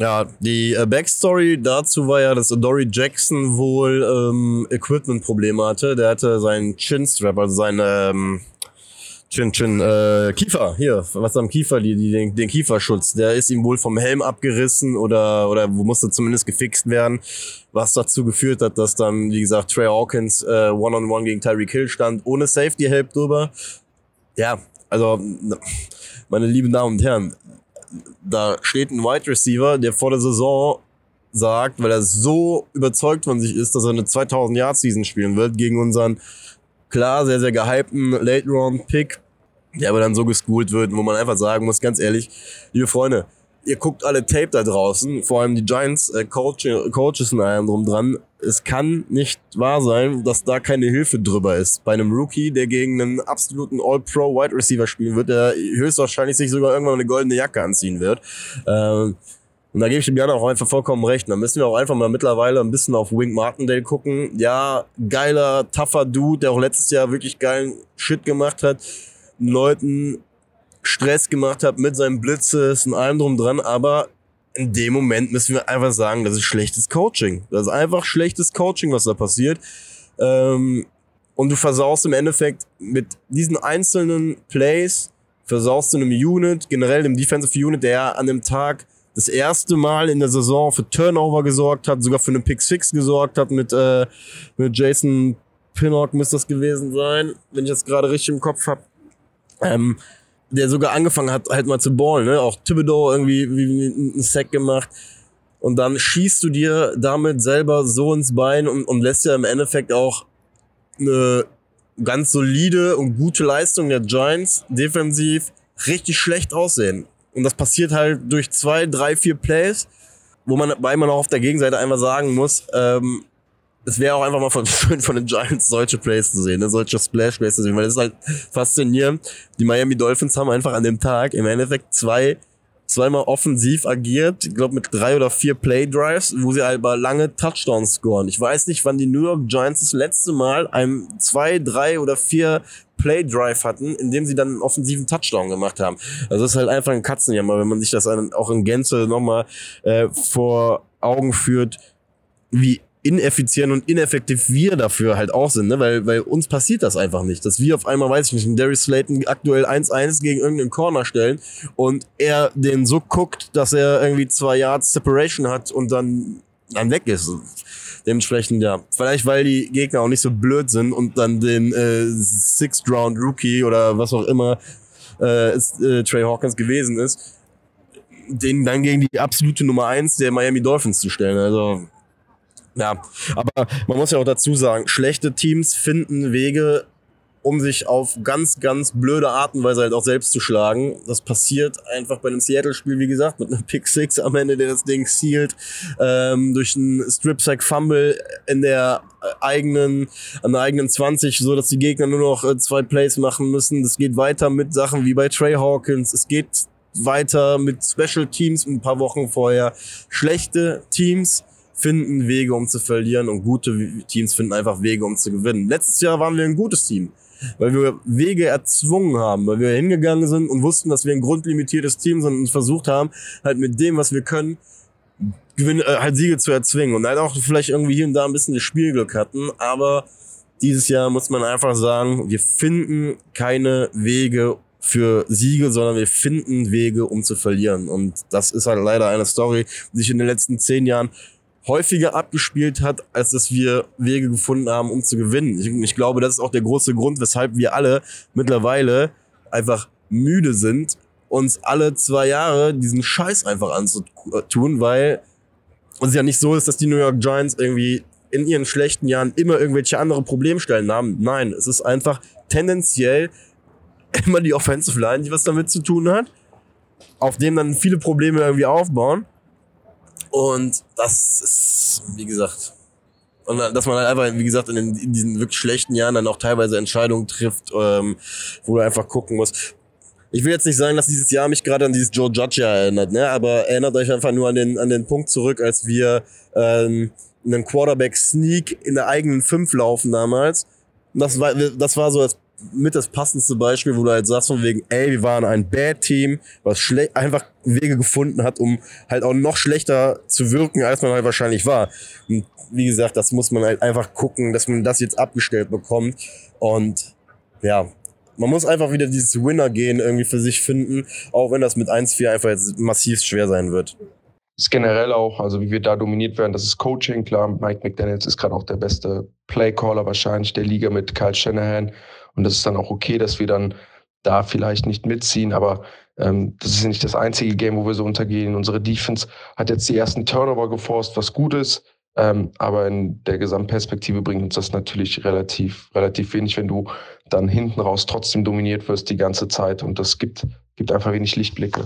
Ja, die äh, Backstory dazu war ja, dass Dory Jackson wohl ähm, Equipment-Probleme hatte. Der hatte seinen Chin-Strap, also seine ähm, Chin Chin, äh, Kiefer, hier, was am Kiefer, die, die, den, den Kieferschutz, der ist ihm wohl vom Helm abgerissen oder, oder musste zumindest gefixt werden, was dazu geführt hat, dass dann, wie gesagt, Trey Hawkins äh, One-on-One -on -one gegen Tyreek Hill stand, ohne Safety-Help drüber. Ja, also, meine lieben Damen und Herren, da steht ein Wide Receiver, der vor der Saison sagt, weil er so überzeugt von sich ist, dass er eine 2000-Yard-Season spielen wird, gegen unseren klar, sehr, sehr gehypten Late-Round-Pick, der aber dann so geschoolt wird, wo man einfach sagen muss, ganz ehrlich, liebe Freunde, ihr guckt alle Tape da draußen, vor allem die Giants äh, Coach, Coaches und allem drum dran. Es kann nicht wahr sein, dass da keine Hilfe drüber ist. Bei einem Rookie, der gegen einen absoluten All-Pro Wide Receiver spielen wird, der höchstwahrscheinlich sich sogar irgendwann eine goldene Jacke anziehen wird. Ähm, und da gebe ich dem Jan auch einfach vollkommen recht. Da müssen wir auch einfach mal mittlerweile ein bisschen auf Wink Martindale gucken. Ja, geiler, tougher Dude, der auch letztes Jahr wirklich geilen Shit gemacht hat. Leuten Stress gemacht hat mit seinen Blitzes und allem drum dran. Aber in dem Moment müssen wir einfach sagen, das ist schlechtes Coaching. Das ist einfach schlechtes Coaching, was da passiert. Ähm, und du versaust im Endeffekt mit diesen einzelnen Plays, versaust du einem Unit, generell einem Defensive Unit, der an dem Tag das erste Mal in der Saison für Turnover gesorgt hat, sogar für einen Pick Six gesorgt hat mit, äh, mit Jason Pinnock müsste das gewesen sein, wenn ich das gerade richtig im Kopf habe. Ähm, der sogar angefangen hat, halt mal zu ballen, ne? Auch Thibodeau irgendwie wie einen Sack gemacht. Und dann schießt du dir damit selber so ins Bein und, und lässt ja im Endeffekt auch eine ganz solide und gute Leistung der Giants defensiv richtig schlecht aussehen. Und das passiert halt durch zwei, drei, vier Plays, wo man, weil man auch auf der Gegenseite einfach sagen muss, ähm, es wäre auch einfach mal von, von den Giants solche Plays zu sehen, ne? solche Splash-Plays zu sehen, weil das ist halt faszinierend. Die Miami Dolphins haben einfach an dem Tag im Endeffekt zwei zweimal offensiv agiert, ich glaube mit drei oder vier Play Drives, wo sie aber lange Touchdowns scoren. Ich weiß nicht, wann die New York Giants das letzte Mal ein zwei, drei oder vier Play Drive hatten, in dem sie dann einen offensiven Touchdown gemacht haben. Also das ist halt einfach ein Katzenjammer, wenn man sich das auch in Gänze nochmal äh, vor Augen führt, wie ineffizient und ineffektiv wir dafür halt auch sind, ne? weil, weil uns passiert das einfach nicht, dass wir auf einmal, weiß ich nicht, einen Darius Slayton aktuell 1-1 gegen irgendeinen Corner stellen und er den so guckt, dass er irgendwie zwei Yards Separation hat und dann, dann weg ist. Dementsprechend, ja, vielleicht weil die Gegner auch nicht so blöd sind und dann den äh, Sixth Round Rookie oder was auch immer äh, ist, äh, Trey Hawkins gewesen ist, den dann gegen die absolute Nummer eins der Miami Dolphins zu stellen. Also ja, aber man muss ja auch dazu sagen, schlechte Teams finden Wege, um sich auf ganz, ganz blöde Art und Weise halt auch selbst zu schlagen. Das passiert einfach bei einem Seattle-Spiel, wie gesagt, mit einem Pick Six am Ende, der das Ding sealt, ähm, durch einen Strip-Sack-Fumble in der eigenen, an der eigenen 20, so dass die Gegner nur noch äh, zwei Plays machen müssen. Das geht weiter mit Sachen wie bei Trey Hawkins. Es geht weiter mit Special Teams ein paar Wochen vorher. Schlechte Teams finden Wege, um zu verlieren und gute Teams finden einfach Wege, um zu gewinnen. Letztes Jahr waren wir ein gutes Team, weil wir Wege erzwungen haben, weil wir hingegangen sind und wussten, dass wir ein grundlimitiertes Team sind und versucht haben, halt mit dem, was wir können, Gewinn, äh, halt Siege zu erzwingen und halt auch vielleicht irgendwie hier und da ein bisschen das Spielglück hatten, aber dieses Jahr muss man einfach sagen, wir finden keine Wege für Siege, sondern wir finden Wege, um zu verlieren. Und das ist halt leider eine Story, die sich in den letzten zehn Jahren häufiger abgespielt hat, als dass wir Wege gefunden haben, um zu gewinnen. Ich, ich, glaube, das ist auch der große Grund, weshalb wir alle mittlerweile einfach müde sind, uns alle zwei Jahre diesen Scheiß einfach anzutun, weil es ja nicht so ist, dass die New York Giants irgendwie in ihren schlechten Jahren immer irgendwelche andere Problemstellen haben. Nein, es ist einfach tendenziell immer die Offensive Line, die was damit zu tun hat, auf dem dann viele Probleme irgendwie aufbauen. Und das ist, wie gesagt, und dass man halt einfach, wie gesagt, in, den, in diesen wirklich schlechten Jahren dann auch teilweise Entscheidungen trifft, ähm, wo du einfach gucken musst. Ich will jetzt nicht sagen, dass dieses Jahr mich gerade an dieses Joe Judge erinnert, ne? aber erinnert euch einfach nur an den, an den Punkt zurück, als wir ähm, einen Quarterback-Sneak in der eigenen Fünf laufen damals. Das war, das war so als mit das passendste Beispiel, wo du halt sagst von wegen, ey, wir waren ein Bad Team, was einfach Wege gefunden hat, um halt auch noch schlechter zu wirken, als man halt wahrscheinlich war. Und wie gesagt, das muss man halt einfach gucken, dass man das jetzt abgestellt bekommt. Und ja, man muss einfach wieder dieses Winner-Gehen irgendwie für sich finden, auch wenn das mit 1-4 einfach jetzt massiv schwer sein wird ist generell auch, also wie wir da dominiert werden, das ist Coaching. Klar, Mike McDaniels ist gerade auch der beste Playcaller wahrscheinlich der Liga mit Kyle Shanahan. Und das ist dann auch okay, dass wir dann da vielleicht nicht mitziehen, aber ähm, das ist nicht das einzige Game, wo wir so untergehen. Unsere Defense hat jetzt die ersten Turnover geforst, was gut ist, ähm, aber in der Gesamtperspektive bringt uns das natürlich relativ, relativ wenig, wenn du dann hinten raus trotzdem dominiert wirst die ganze Zeit und das gibt, gibt einfach wenig Lichtblicke.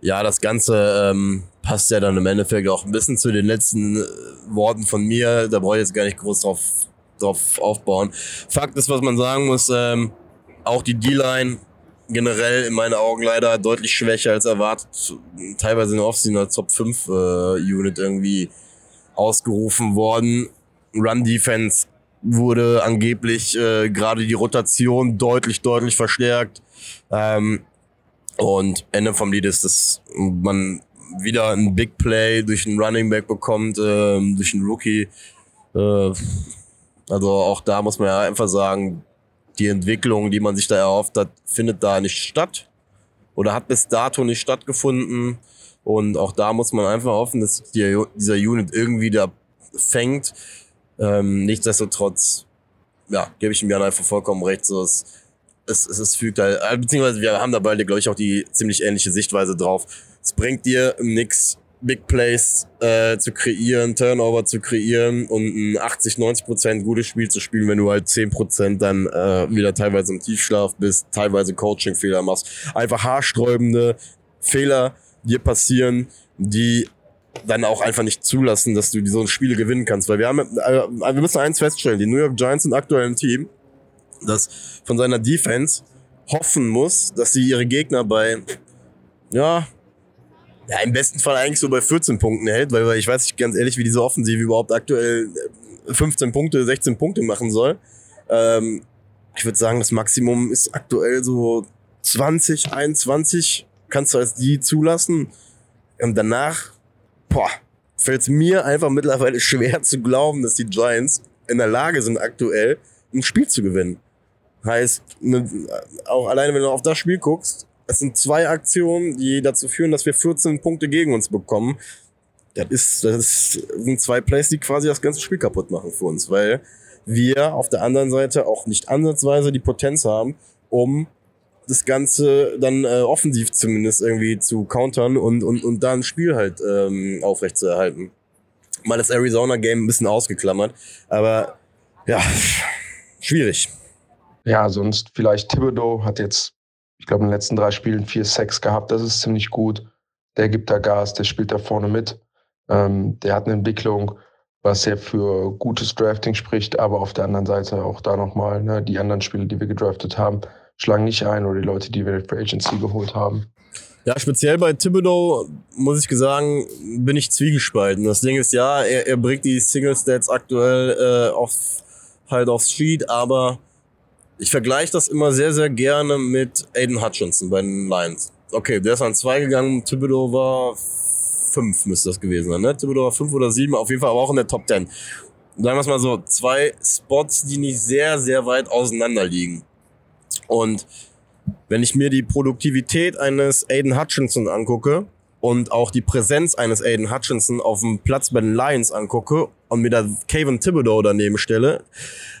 Ja, das Ganze ähm, passt ja dann im Endeffekt auch ein bisschen zu den letzten äh, Worten von mir. Da brauche ich jetzt gar nicht groß drauf, drauf aufbauen. Fakt ist, was man sagen muss, ähm, auch die D-Line generell in meinen Augen leider deutlich schwächer als erwartet. Teilweise in der Offseason als Top 5 äh, Unit irgendwie ausgerufen worden. Run Defense wurde angeblich äh, gerade die Rotation deutlich, deutlich verstärkt. Ähm, und Ende vom Lied ist, dass man wieder ein Big Play durch einen Running Back bekommt, äh, durch einen Rookie. Äh, also auch da muss man ja einfach sagen, die Entwicklung, die man sich da erhofft hat, findet da nicht statt oder hat bis dato nicht stattgefunden. Und auch da muss man einfach hoffen, dass die, dieser Unit irgendwie da fängt. Ähm, nichtsdestotrotz, ja, gebe ich ihm Jan einfach vollkommen recht. So, es es, es, es fügt halt, äh, beziehungsweise wir haben da beide, glaube ich, auch die ziemlich ähnliche Sichtweise drauf. Es bringt dir nix, Big Plays äh, zu kreieren, Turnover zu kreieren und ein 80, 90 Prozent gutes Spiel zu spielen, wenn du halt 10 Prozent dann äh, wieder teilweise im Tiefschlaf bist, teilweise Coaching-Fehler machst. Einfach haarsträubende Fehler dir passieren, die dann auch einfach nicht zulassen, dass du so Spiele gewinnen kannst. Weil wir haben, äh, wir müssen eins feststellen, die New York Giants sind aktuell ein Team, das von seiner Defense hoffen muss, dass sie ihre Gegner bei, ja, ja, im besten Fall eigentlich so bei 14 Punkten hält, weil ich weiß nicht ganz ehrlich, wie diese Offensive überhaupt aktuell 15 Punkte, 16 Punkte machen soll. Ähm, ich würde sagen, das Maximum ist aktuell so 20, 21 kannst du als die zulassen. Und danach, boah, fällt es mir einfach mittlerweile schwer zu glauben, dass die Giants in der Lage sind, aktuell ein Spiel zu gewinnen. Heißt, ne, auch alleine wenn du auf das Spiel guckst, es sind zwei Aktionen, die dazu führen, dass wir 14 Punkte gegen uns bekommen. Das, ist, das sind zwei Plays, die quasi das ganze Spiel kaputt machen für uns, weil wir auf der anderen Seite auch nicht ansatzweise die Potenz haben, um das Ganze dann äh, offensiv zumindest irgendwie zu countern und, und, und da ein Spiel halt ähm, aufrechtzuerhalten. Mal das Arizona-Game ein bisschen ausgeklammert, aber ja, schwierig. Ja, sonst vielleicht Thibodeau hat jetzt, ich glaube, in den letzten drei Spielen vier Sex gehabt. Das ist ziemlich gut. Der gibt da Gas, der spielt da vorne mit. Ähm, der hat eine Entwicklung, was ja für gutes Drafting spricht, aber auf der anderen Seite auch da nochmal, ne, die anderen Spiele, die wir gedraftet haben, schlagen nicht ein oder die Leute, die wir für Agency geholt haben. Ja, speziell bei Thibodeau, muss ich sagen, bin ich zwiegespalten. Das Ding ist, ja, er, er bringt die Single Stats aktuell äh, auf, halt aufs Sheet, aber ich vergleiche das immer sehr, sehr gerne mit Aiden Hutchinson bei den Lions. Okay, der ist an zwei gegangen, Thibodeau war fünf, müsste das gewesen sein, ne? Thibodeau war fünf oder sieben, auf jeden Fall aber auch in der Top Ten. Sagen wir es mal so, zwei Spots, die nicht sehr, sehr weit auseinander liegen. Und wenn ich mir die Produktivität eines Aiden Hutchinson angucke und auch die Präsenz eines Aiden Hutchinson auf dem Platz bei den Lions angucke und mir da Kevin Thibodeau daneben stelle,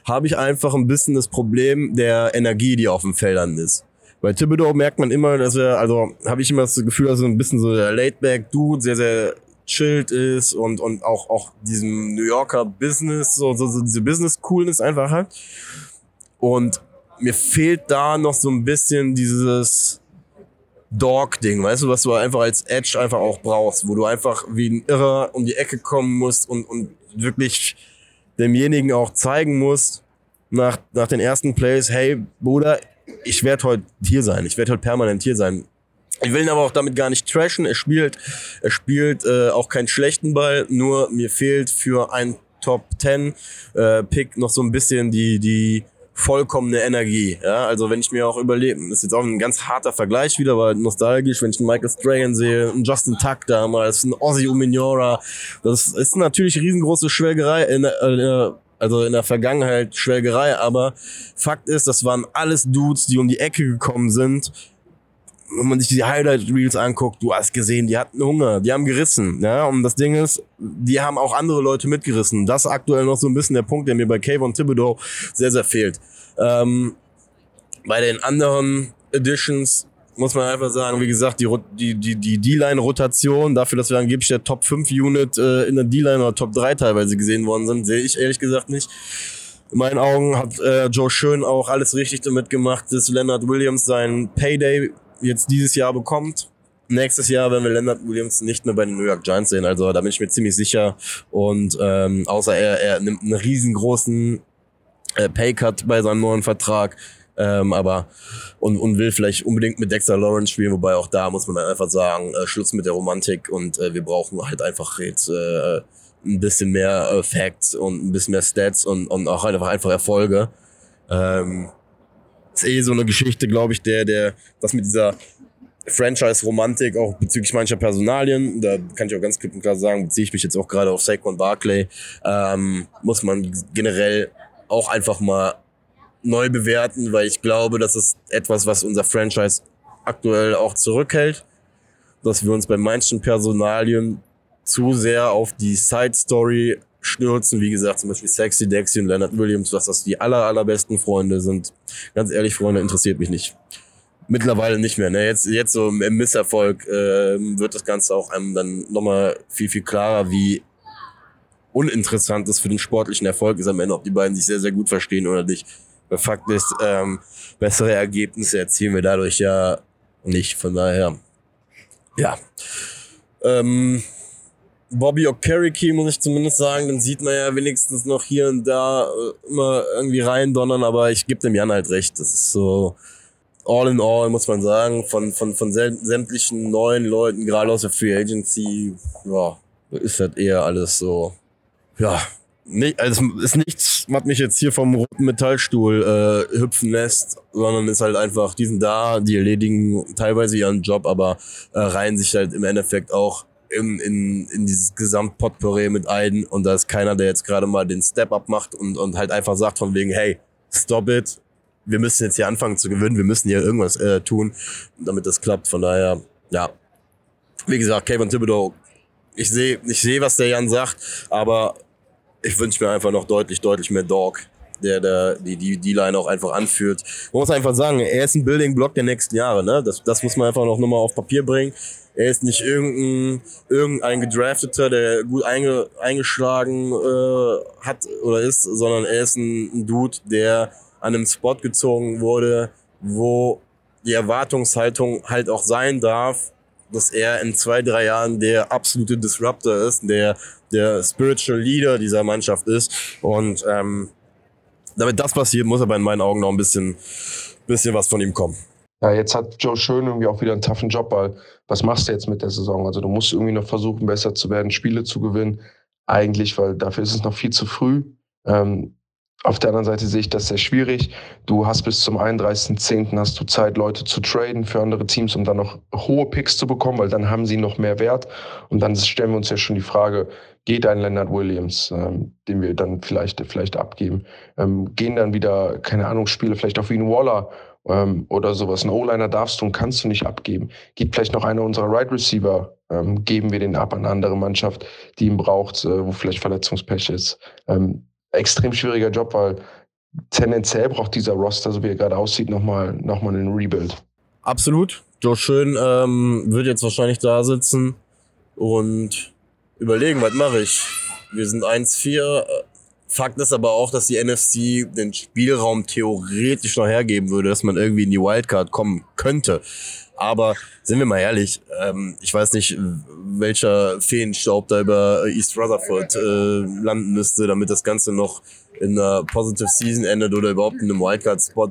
habe ich einfach ein bisschen das Problem der Energie, die auf dem Feldern ist. Bei Thibodeau merkt man immer, dass er, also habe ich immer das Gefühl, dass er ein bisschen so der Laidback-Dude, sehr, sehr chillt ist und, und auch, auch diesem New Yorker Business, so, so, so diese Business-Coolness einfach hat. Und mir fehlt da noch so ein bisschen dieses Dog-Ding, weißt du, was du einfach als Edge einfach auch brauchst, wo du einfach wie ein Irrer um die Ecke kommen musst und, und wirklich demjenigen auch zeigen musst, nach, nach den ersten Plays, hey, Bruder, ich werde heute hier sein, ich werde heute permanent hier sein. Ich will ihn aber auch damit gar nicht trashen. Er spielt, er spielt äh, auch keinen schlechten Ball, nur mir fehlt für ein Top 10 äh, Pick noch so ein bisschen die, die, vollkommene Energie. Ja, also wenn ich mir auch überlebe, ist jetzt auch ein ganz harter Vergleich wieder, aber nostalgisch, wenn ich einen Michael Strahan sehe, einen Justin Tuck damals, einen Ozzy Uminora, das ist natürlich riesengroße Schwelgerei, in, äh, also in der Vergangenheit Schwelgerei, aber Fakt ist, das waren alles Dudes, die um die Ecke gekommen sind, wenn man sich die Highlight Reels anguckt, du hast gesehen, die hatten Hunger, die haben gerissen, ja, und das Ding ist, die haben auch andere Leute mitgerissen. Das ist aktuell noch so ein bisschen der Punkt, der mir bei Kayvon Thibodeau sehr, sehr fehlt. Ähm, bei den anderen Editions muss man einfach sagen, wie gesagt, die, die, die, die D-Line-Rotation, dafür, dass wir angeblich der Top 5 Unit äh, in der D-Line oder Top 3 teilweise gesehen worden sind, sehe ich ehrlich gesagt nicht. In meinen Augen hat äh, Joe Schön auch alles richtig damit gemacht, dass Leonard Williams seinen Payday jetzt dieses Jahr bekommt. Nächstes Jahr werden wir Leonard Williams nicht mehr bei den New York Giants sehen. Also da bin ich mir ziemlich sicher. Und ähm, außer er, er nimmt einen riesengroßen äh, Paycut bei seinem neuen Vertrag. Ähm, aber und, und will vielleicht unbedingt mit Dexter Lawrence spielen, wobei auch da muss man dann einfach sagen, äh, Schluss mit der Romantik und äh, wir brauchen halt einfach jetzt äh, ein bisschen mehr äh, Facts und ein bisschen mehr Stats und, und auch einfach einfach Erfolge. Ähm, ist eh so eine Geschichte, glaube ich, der, der, das mit dieser Franchise-Romantik auch bezüglich mancher Personalien, da kann ich auch ganz klipp und klar sagen, beziehe ich mich jetzt auch gerade auf Saquon Barclay, ähm, muss man generell auch einfach mal neu bewerten, weil ich glaube, das ist etwas, was unser Franchise aktuell auch zurückhält, dass wir uns bei manchen Personalien zu sehr auf die Side-Story stürzen. Wie gesagt, zum Beispiel Sexy Dexy und Leonard Williams, was das die aller, allerbesten Freunde sind. Ganz ehrlich, Freunde, interessiert mich nicht. Mittlerweile nicht mehr. Ne? Jetzt, jetzt so im Misserfolg äh, wird das Ganze auch einem dann nochmal viel, viel klarer, wie uninteressant das für den sportlichen Erfolg ist am Ende, ob die beiden sich sehr, sehr gut verstehen oder nicht. Der Fakt ist, ähm, bessere Ergebnisse erzielen wir dadurch ja nicht. Von daher, ja. Ähm, Bobby Okereke, muss ich zumindest sagen, dann sieht man ja wenigstens noch hier und da äh, immer irgendwie rein donnern, aber ich gebe dem Jan halt recht. Das ist so, all in all muss man sagen, von, von, von sämtlichen neuen Leuten, gerade aus der Free Agency, ja, ist halt eher alles so, ja, nicht, also ist nichts, was mich jetzt hier vom roten Metallstuhl äh, hüpfen lässt, sondern ist halt einfach, die sind da, die erledigen teilweise ihren Job, aber äh, reihen sich halt im Endeffekt auch in, in, in dieses Gesamtpotpourri mit ein und da ist keiner, der jetzt gerade mal den Step-Up macht und, und halt einfach sagt von wegen, hey, stop it, wir müssen jetzt hier anfangen zu gewinnen, wir müssen hier irgendwas äh, tun, damit das klappt. Von daher, ja, wie gesagt, Kevin Thibodeau, ich sehe, ich sehe, was der Jan sagt, aber ich wünsche mir einfach noch deutlich, deutlich mehr Dog, der, der die, die, die Line auch einfach anführt. Man muss einfach sagen, er ist ein Building Block der nächsten Jahre, ne? Das, das muss man einfach noch nochmal auf Papier bringen. Er ist nicht irgendein, irgendein Gedrafteter, der gut einge, eingeschlagen äh, hat oder ist, sondern er ist ein, ein Dude, der an einem Spot gezogen wurde, wo die Erwartungshaltung halt auch sein darf, dass er in zwei, drei Jahren der absolute Disruptor ist, der der Spiritual Leader dieser Mannschaft ist. Und ähm, damit das passiert, muss aber in meinen Augen noch ein bisschen, bisschen was von ihm kommen. Ja, jetzt hat Joe Schön irgendwie auch wieder einen toughen Job, weil was machst du jetzt mit der Saison? Also du musst irgendwie noch versuchen, besser zu werden, Spiele zu gewinnen. Eigentlich, weil dafür ist es noch viel zu früh. Ähm, auf der anderen Seite sehe ich das sehr schwierig. Du hast bis zum 31.10. hast du Zeit, Leute zu traden für andere Teams, um dann noch hohe Picks zu bekommen, weil dann haben sie noch mehr Wert. Und dann stellen wir uns ja schon die Frage, geht ein Leonard Williams, ähm, den wir dann vielleicht, vielleicht abgeben? Ähm, gehen dann wieder, keine Ahnung, Spiele vielleicht auch wie ein Waller ähm, oder sowas. Ein O-Liner darfst du und kannst du nicht abgeben. Geht vielleicht noch einer unserer Right Receiver, ähm, geben wir den ab an eine andere Mannschaft, die ihn braucht, äh, wo vielleicht Verletzungspech ist. Ähm, extrem schwieriger Job, weil tendenziell braucht dieser Roster, so wie er gerade aussieht, nochmal noch mal einen Rebuild. Absolut. Joe Schön ähm, wird jetzt wahrscheinlich da sitzen und überlegen, was mache ich. Wir sind 1-4. Fakt ist aber auch, dass die NFC den Spielraum theoretisch noch hergeben würde, dass man irgendwie in die Wildcard kommen könnte. Aber sind wir mal ehrlich, ähm, ich weiß nicht, welcher Feenstaub da über East Rutherford äh, landen müsste, damit das Ganze noch in einer Positive Season endet oder überhaupt in einem Wildcard-Spot.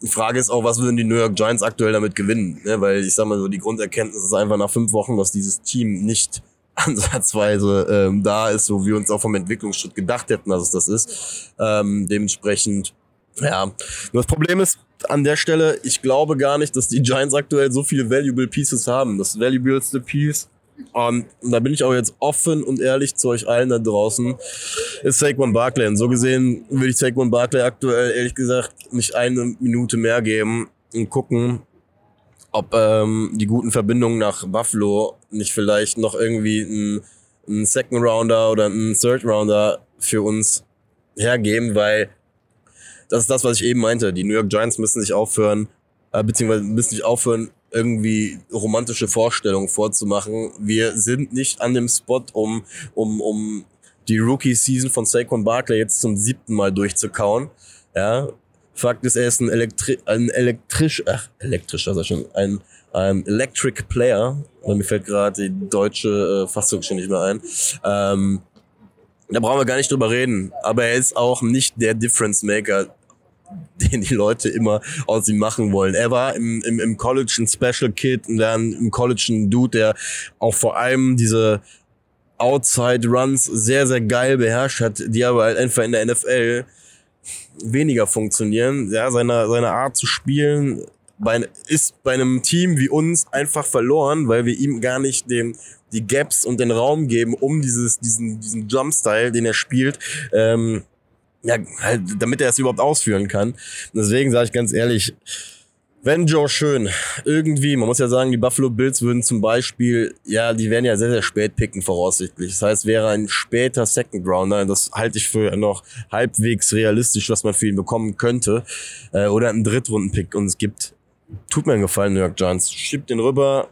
Die Frage ist auch, was würden die New York Giants aktuell damit gewinnen? Ne? Weil ich sag mal so, die Grunderkenntnis ist einfach nach fünf Wochen, dass dieses Team nicht ansatzweise ähm, da ist, so wie wir uns auch vom Entwicklungsschritt gedacht hätten, dass es das ist. Ähm, dementsprechend, ja. Nur das Problem ist, an der Stelle, ich glaube gar nicht, dass die Giants aktuell so viele valuable Pieces haben. Das valuableste Piece, und da bin ich auch jetzt offen und ehrlich zu euch allen da draußen, ist Saquon Barkley. Und so gesehen würde ich Saquon Barkley aktuell, ehrlich gesagt, nicht eine Minute mehr geben und gucken, ob ähm, die guten Verbindungen nach Buffalo nicht vielleicht noch irgendwie ein, ein Second Rounder oder ein Third Rounder für uns hergeben, weil das ist das, was ich eben meinte. Die New York Giants müssen sich aufhören, äh, beziehungsweise müssen sich aufhören, irgendwie romantische Vorstellungen vorzumachen. Wir sind nicht an dem Spot, um, um, um die Rookie-Season von Saquon Barkley jetzt zum siebten Mal durchzukauen. Ja, Fakt ist, er ist ein, Elektri ein elektrisch, ach, elektrisch, das ist schon, ein, ein Electric Player. Mir fällt gerade die deutsche äh, Fassung schon nicht mehr ein. Ähm, da brauchen wir gar nicht drüber reden. Aber er ist auch nicht der Difference Maker, den die Leute immer aus ihm machen wollen. Er war im, im, im College ein Special Kid und dann im College ein Dude, der auch vor allem diese Outside Runs sehr, sehr geil beherrscht hat, die aber halt einfach in der NFL weniger funktionieren. Ja, seine, seine Art zu spielen bei, ist bei einem Team wie uns einfach verloren, weil wir ihm gar nicht den, die Gaps und den Raum geben, um dieses, diesen, diesen Jump-Style, den er spielt, ähm, ja, halt, damit er es überhaupt ausführen kann. Deswegen sage ich ganz ehrlich, wenn Joe Schön irgendwie, man muss ja sagen, die Buffalo Bills würden zum Beispiel, ja, die werden ja sehr, sehr spät picken voraussichtlich. Das heißt, wäre ein später Second Rounder, das halte ich für noch halbwegs realistisch, was man für ihn bekommen könnte, äh, oder ein Drittrunden-Pick und es gibt, tut mir einen Gefallen, New York Giants, schiebt den rüber,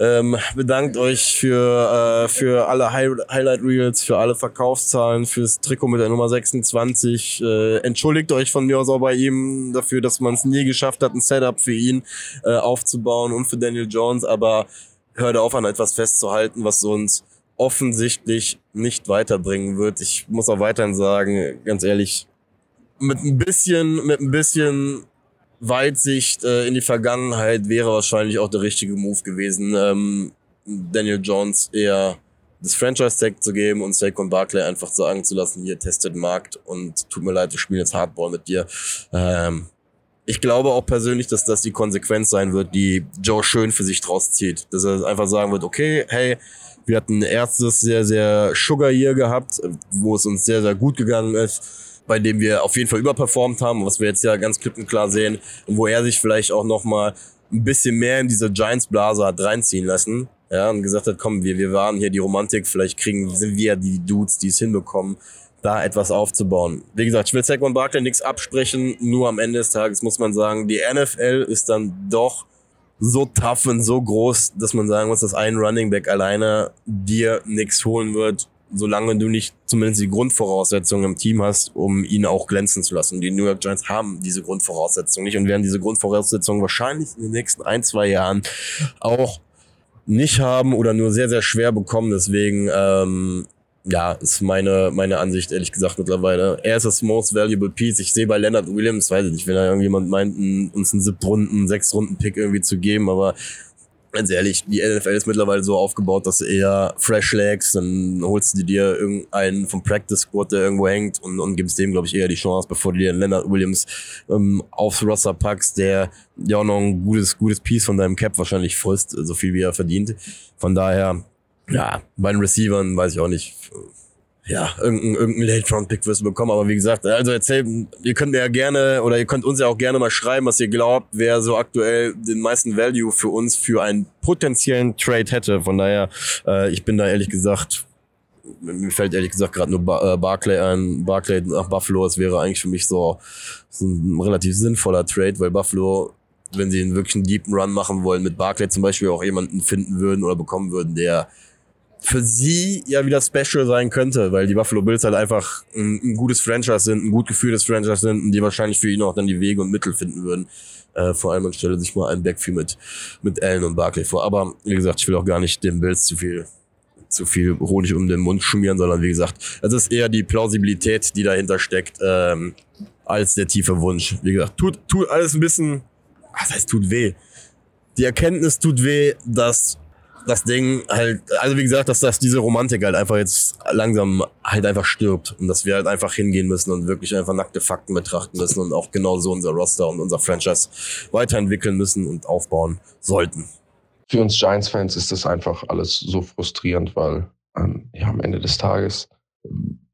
ähm, bedankt euch für, äh, für alle High Highlight Reels, für alle Verkaufszahlen, fürs Trikot mit der Nummer 26. Äh, entschuldigt euch von mir aus auch bei ihm dafür, dass man es nie geschafft hat, ein Setup für ihn äh, aufzubauen und für Daniel Jones, aber hört auf an etwas festzuhalten, was uns offensichtlich nicht weiterbringen wird. Ich muss auch weiterhin sagen, ganz ehrlich, mit ein bisschen, mit ein bisschen Weitsicht äh, in die Vergangenheit wäre wahrscheinlich auch der richtige Move gewesen, ähm, Daniel Jones eher das Franchise-Tag zu geben und Saquon Barkley einfach sagen zu lassen, hier testet Markt und tut mir leid, ich spiele jetzt Hardball mit dir. Ähm, ich glaube auch persönlich, dass das die Konsequenz sein wird, die Joe schön für sich draus zieht. Dass er einfach sagen wird, okay, hey, wir hatten ein erstes sehr, sehr Sugar Year gehabt, wo es uns sehr, sehr gut gegangen ist, bei dem wir auf jeden Fall überperformt haben, was wir jetzt ja ganz klipp und klar sehen und wo er sich vielleicht auch nochmal ein bisschen mehr in diese Giants-Blase hat reinziehen lassen. Ja, und gesagt hat, komm, wir, wir waren hier die Romantik, vielleicht kriegen, sind wir die Dudes, die es hinbekommen, da etwas aufzubauen. Wie gesagt, ich will Saquon Barkley nichts absprechen, nur am Ende des Tages muss man sagen, die NFL ist dann doch so tough und so groß, dass man sagen muss, dass ein Running Back alleine dir nichts holen wird, solange du nicht zumindest die Grundvoraussetzungen im Team hast, um ihn auch glänzen zu lassen. Die New York Giants haben diese Grundvoraussetzungen nicht und werden diese Grundvoraussetzungen wahrscheinlich in den nächsten ein, zwei Jahren auch nicht haben oder nur sehr, sehr schwer bekommen. Deswegen ähm, ja, ist meine, meine Ansicht, ehrlich gesagt, mittlerweile. Er ist das most valuable piece. Ich sehe bei Leonard Williams, weiß ich nicht, wenn da irgendjemand meint, uns einen siebten sechs Runden Pick irgendwie zu geben, aber ganz ehrlich, die NFL ist mittlerweile so aufgebaut, dass du eher Fresh Legs, dann holst du dir irgendeinen vom Practice Squad, der irgendwo hängt und, und gibst dem, glaube ich, eher die Chance, bevor du dir Leonard Williams ähm, aufs Roster packst, der ja auch noch ein gutes, gutes Piece von deinem Cap wahrscheinlich frisst, so viel wie er verdient. Von daher, ja, bei den Receivern weiß ich auch nicht. Ja, irgendein, irgendein Late-Round-Pick wirst du bekommen. Aber wie gesagt, also erzähl, ihr könnt mir ja gerne, oder ihr könnt uns ja auch gerne mal schreiben, was ihr glaubt, wer so aktuell den meisten Value für uns für einen potenziellen Trade hätte. Von daher, äh, ich bin da ehrlich gesagt, mir fällt ehrlich gesagt gerade nur Bar äh, Barclay ein. Barclay nach Buffalo, es wäre eigentlich für mich so, so ein relativ sinnvoller Trade, weil Buffalo wenn sie einen wirklichen deepen Run machen wollen, mit Barclay zum Beispiel auch jemanden finden würden oder bekommen würden, der für sie ja wieder special sein könnte, weil die Buffalo Bills halt einfach ein, ein gutes Franchise sind, ein gut geführtes Franchise sind und die wahrscheinlich für ihn auch dann die Wege und Mittel finden würden. Äh, vor allem anstelle sich mal ein Backfield mit, mit Allen und Barkley vor. Aber wie gesagt, ich will auch gar nicht den Bills zu viel zu viel Honig um den Mund schmieren, sondern wie gesagt, es ist eher die Plausibilität, die dahinter steckt, ähm, als der tiefe Wunsch. Wie gesagt, tut, tut alles ein bisschen, was heißt tut weh? Die Erkenntnis tut weh, dass das Ding halt, also wie gesagt, dass das diese Romantik halt einfach jetzt langsam halt einfach stirbt und dass wir halt einfach hingehen müssen und wirklich einfach nackte Fakten betrachten müssen und auch genau so unser Roster und unser Franchise weiterentwickeln müssen und aufbauen sollten. Für uns Giants-Fans ist das einfach alles so frustrierend, weil ähm, ja, am Ende des Tages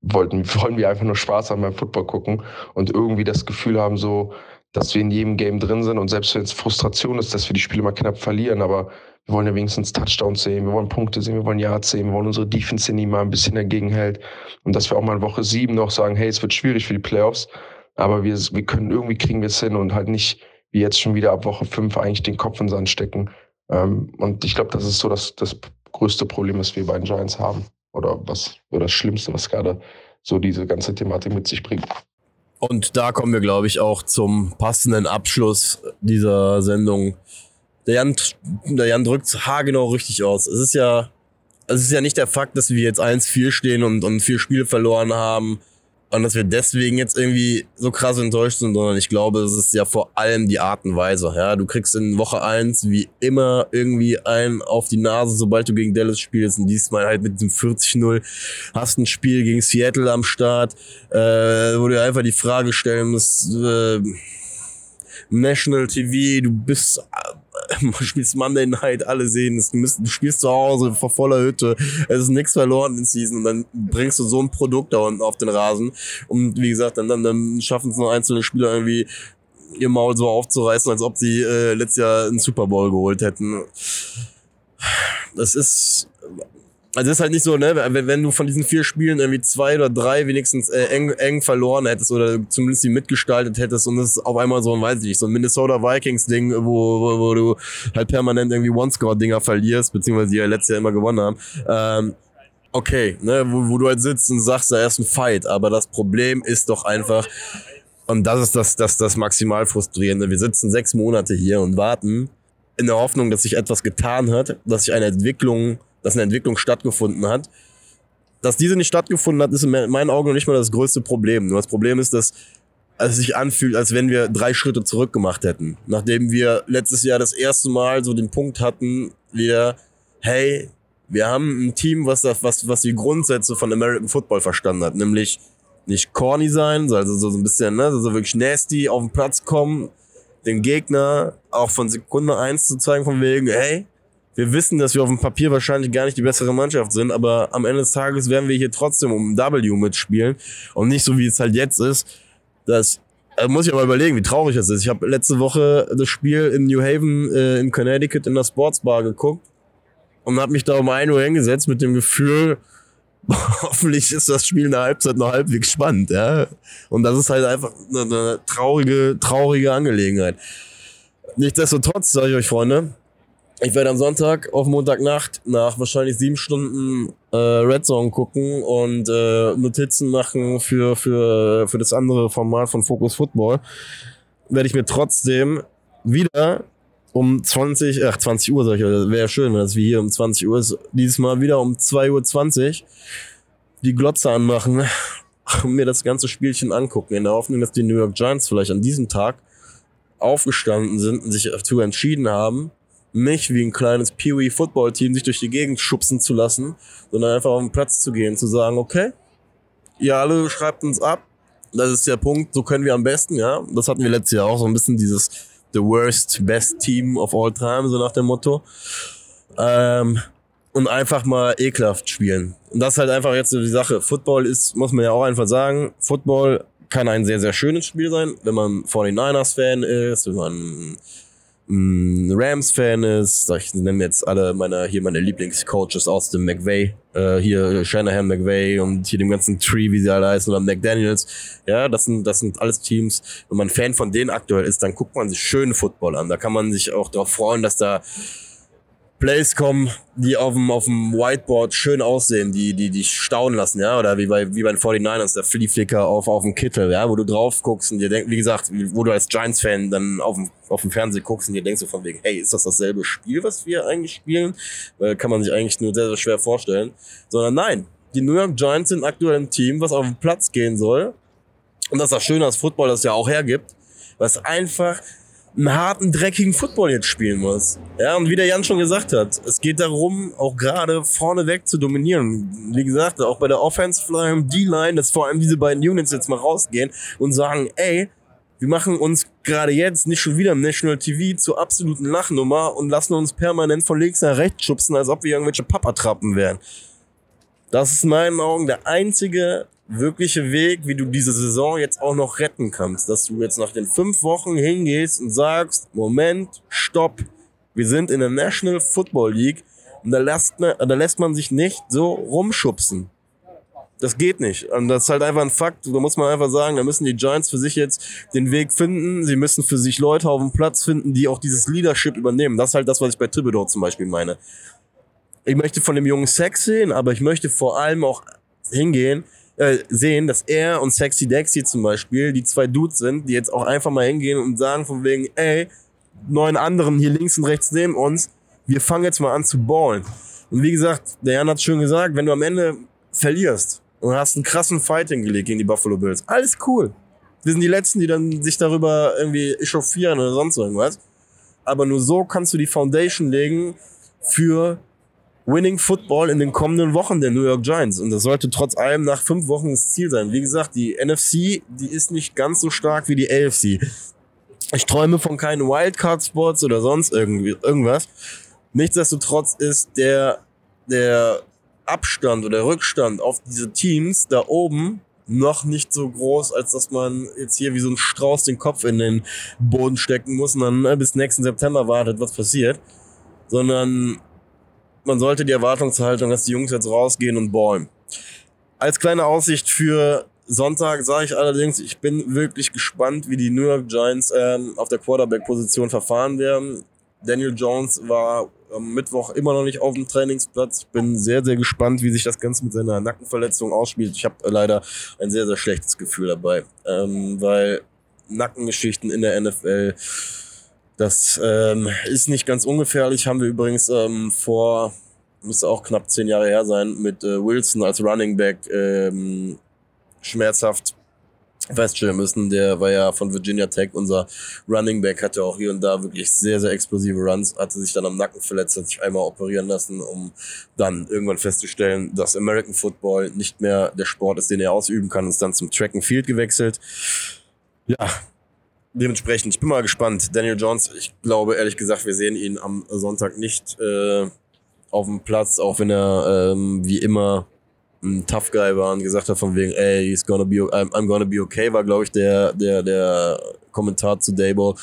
wollten, wollen wir einfach nur Spaß haben beim Football gucken und irgendwie das Gefühl haben, so, dass wir in jedem Game drin sind und selbst wenn es Frustration ist, dass wir die Spiele mal knapp verlieren, aber wir wollen ja wenigstens Touchdowns sehen, wir wollen Punkte sehen, wir wollen Yards sehen, wir wollen unsere Defense die mal ein bisschen dagegen hält und dass wir auch mal in Woche sieben noch sagen, hey, es wird schwierig für die Playoffs, aber wir, wir können irgendwie kriegen wir es hin und halt nicht wie jetzt schon wieder ab Woche fünf eigentlich den Kopf in den Sand stecken. Ähm, und ich glaube, das ist so das, das größte Problem, was wir bei den Giants haben oder was oder das Schlimmste, was gerade so diese ganze Thematik mit sich bringt. Und da kommen wir, glaube ich, auch zum passenden Abschluss dieser Sendung. Der Jan, der Jan drückt haargenau richtig aus. Es ist ja, es ist ja nicht der Fakt, dass wir jetzt 1-4 stehen und, und vier Spiele verloren haben und dass wir deswegen jetzt irgendwie so krass enttäuscht sind, sondern ich glaube, es ist ja vor allem die Art und Weise. Ja, du kriegst in Woche eins wie immer irgendwie einen auf die Nase, sobald du gegen Dallas spielst und diesmal halt mit diesem 40-0 hast ein Spiel gegen Seattle am Start, äh, wo du einfach die Frage stellen musst, äh, National TV, du bist spielst Monday Night, alle sehen es, du, du spielst zu Hause vor voller Hütte, es ist nichts verloren in Season. Und dann bringst du so ein Produkt da unten auf den Rasen. Und wie gesagt, dann, dann, dann schaffen es nur einzelne Spieler irgendwie ihr Maul so aufzureißen, als ob sie äh, letztes Jahr einen Super Bowl geholt hätten. Das ist also ist halt nicht so, ne, wenn, wenn du von diesen vier Spielen irgendwie zwei oder drei wenigstens äh, eng, eng verloren hättest oder zumindest die mitgestaltet hättest und es auf einmal so ein, weiß ich nicht, so ein Minnesota Vikings-Ding, wo, wo, wo du halt permanent irgendwie One-Score-Dinger verlierst, beziehungsweise die ja letztes Jahr immer gewonnen haben. Ähm, okay, ne, wo, wo du halt sitzt und sagst, da ist ein Fight, aber das Problem ist doch einfach, und das ist das, das, das maximal frustrierende. Wir sitzen sechs Monate hier und warten in der Hoffnung, dass sich etwas getan hat, dass sich eine Entwicklung dass eine Entwicklung stattgefunden hat. Dass diese nicht stattgefunden hat, ist in meinen Augen noch nicht mal das größte Problem. Nur das Problem ist, dass es sich anfühlt, als wenn wir drei Schritte zurück gemacht hätten. Nachdem wir letztes Jahr das erste Mal so den Punkt hatten, wir, hey, wir haben ein Team, was das, was, was die Grundsätze von American Football verstanden hat, nämlich nicht corny sein, also so, so ein bisschen, ne, so wirklich nasty auf den Platz kommen, den Gegner auch von Sekunde eins zu zeigen, von wegen, hey, wir wissen, dass wir auf dem Papier wahrscheinlich gar nicht die bessere Mannschaft sind, aber am Ende des Tages werden wir hier trotzdem um ein W mitspielen und nicht so, wie es halt jetzt ist, dass äh, muss ich aber überlegen, wie traurig das ist. Ich habe letzte Woche das Spiel in New Haven äh, in Connecticut in der Sportsbar geguckt und habe mich da um 1 Uhr hingesetzt mit dem Gefühl, hoffentlich ist das Spiel in der Halbzeit noch halbwegs spannend, ja. Und das ist halt einfach eine, eine traurige, traurige Angelegenheit. Nichtsdestotrotz, sage ich euch, Freunde, ich werde am Sonntag auf Montagnacht nach wahrscheinlich sieben Stunden äh, Red Zone gucken und äh, Notizen machen für, für, für das andere Format von Focus Football. Werde ich mir trotzdem wieder um 20, ach 20 Uhr, sag ich, wäre schön, wenn das wie hier um 20 Uhr ist, dieses Mal wieder um 2.20 Uhr die Glotze anmachen und mir das ganze Spielchen angucken, in der Hoffnung, dass die New York Giants vielleicht an diesem Tag aufgestanden sind und sich dazu entschieden haben, nicht wie ein kleines Pee-Wee-Football-Team sich durch die Gegend schubsen zu lassen, sondern einfach auf den Platz zu gehen, zu sagen, okay, ihr alle schreibt uns ab, das ist der Punkt, so können wir am besten, ja. Das hatten wir letztes Jahr auch so ein bisschen dieses the worst, best team of all time, so nach dem Motto. Ähm, und einfach mal ekelhaft spielen. Und das ist halt einfach jetzt so die Sache. Football ist, muss man ja auch einfach sagen, Football kann ein sehr, sehr schönes Spiel sein, wenn man 49ers-Fan ist, wenn man Rams-Fan ist. Ich nenne jetzt alle meine, hier meine Lieblingscoaches aus dem McVay, äh, hier Shanahan McVay und hier dem ganzen Tree, wie sie alle heißen, oder McDaniels. Ja, das sind, das sind alles Teams. Wenn man Fan von denen aktuell ist, dann guckt man sich schönen Football an. Da kann man sich auch darauf freuen, dass da Plays kommen, die auf dem, auf dem Whiteboard schön aussehen, die, die dich staunen lassen, ja, oder wie bei, wie bei den 49ers, der Flea-Flicker auf, auf dem Kittel, ja, wo du drauf guckst und dir denkst, wie gesagt, wo du als Giants-Fan dann auf dem, auf dem Fernsehen guckst und dir denkst so von wegen, hey, ist das dasselbe Spiel, was wir eigentlich spielen? Weil kann man sich eigentlich nur sehr, sehr schwer vorstellen. Sondern nein, die New York Giants sind aktuell ein Team, was auf den Platz gehen soll. Und das ist das Schöne, dass Football das ja auch hergibt, was einfach einen harten, dreckigen Football jetzt spielen muss. Ja, und wie der Jan schon gesagt hat, es geht darum, auch gerade vorneweg zu dominieren. Wie gesagt, auch bei der Offensive Line, D-Line, dass vor allem diese beiden Units jetzt mal rausgehen und sagen, ey, wir machen uns gerade jetzt nicht schon wieder im National TV zur absoluten Lachnummer und lassen uns permanent von links nach rechts schubsen, als ob wir irgendwelche Papatrappen wären. Das ist in meinen Augen der einzige wirkliche Weg, wie du diese Saison jetzt auch noch retten kannst. Dass du jetzt nach den fünf Wochen hingehst und sagst, Moment, stopp, wir sind in der National Football League und da lässt man, da lässt man sich nicht so rumschubsen. Das geht nicht. Und das ist halt einfach ein Fakt. Da muss man einfach sagen, da müssen die Giants für sich jetzt den Weg finden. Sie müssen für sich Leute auf dem Platz finden, die auch dieses Leadership übernehmen. Das ist halt das, was ich bei Thibodeau zum Beispiel meine. Ich möchte von dem jungen Sex sehen, aber ich möchte vor allem auch hingehen, äh, sehen, dass er und Sexy Dexy zum Beispiel die zwei Dudes sind, die jetzt auch einfach mal hingehen und sagen von wegen, ey, neun anderen hier links und rechts neben uns, wir fangen jetzt mal an zu ballen. Und wie gesagt, der Jan hat schön gesagt, wenn du am Ende verlierst und hast einen krassen Fight hingelegt gegen die Buffalo Bills, alles cool. Wir sind die Letzten, die dann sich darüber irgendwie echauffieren oder sonst irgendwas. Aber nur so kannst du die Foundation legen für Winning Football in den kommenden Wochen der New York Giants. Und das sollte trotz allem nach fünf Wochen das Ziel sein. Wie gesagt, die NFC, die ist nicht ganz so stark wie die AFC. Ich träume von keinen Wildcard-Spots oder sonst irgendwie, irgendwas. Nichtsdestotrotz ist der, der Abstand oder Rückstand auf diese Teams da oben noch nicht so groß, als dass man jetzt hier wie so ein Strauß den Kopf in den Boden stecken muss und dann ne, bis nächsten September wartet, was passiert. Sondern man sollte die Erwartungshaltung, dass die Jungs jetzt rausgehen und ballen. Als kleine Aussicht für Sonntag sage ich allerdings, ich bin wirklich gespannt, wie die New York Giants ähm, auf der Quarterback-Position verfahren werden. Daniel Jones war am Mittwoch immer noch nicht auf dem Trainingsplatz. Ich bin sehr, sehr gespannt, wie sich das Ganze mit seiner Nackenverletzung ausspielt. Ich habe leider ein sehr, sehr schlechtes Gefühl dabei, ähm, weil Nackengeschichten in der NFL das ähm, ist nicht ganz ungefährlich. Haben wir übrigens ähm, vor, müsste auch knapp zehn Jahre her sein, mit äh, Wilson als Running Back ähm, schmerzhaft feststellen müssen. Der war ja von Virginia Tech, unser Running Back, hatte auch hier und da wirklich sehr, sehr explosive Runs, hatte sich dann am Nacken verletzt, hat sich einmal operieren lassen, um dann irgendwann festzustellen, dass American Football nicht mehr der Sport ist, den er ausüben kann, ist dann zum Track and Field gewechselt. Ja, dementsprechend, ich bin mal gespannt. Daniel Jones, ich glaube ehrlich gesagt, wir sehen ihn am Sonntag nicht äh, auf dem Platz, auch wenn er ähm, wie immer ein Tough Guy war und gesagt hat von wegen, ey, he's gonna be, I'm, I'm gonna be okay, war glaube ich der, der, der Kommentar zu Dable.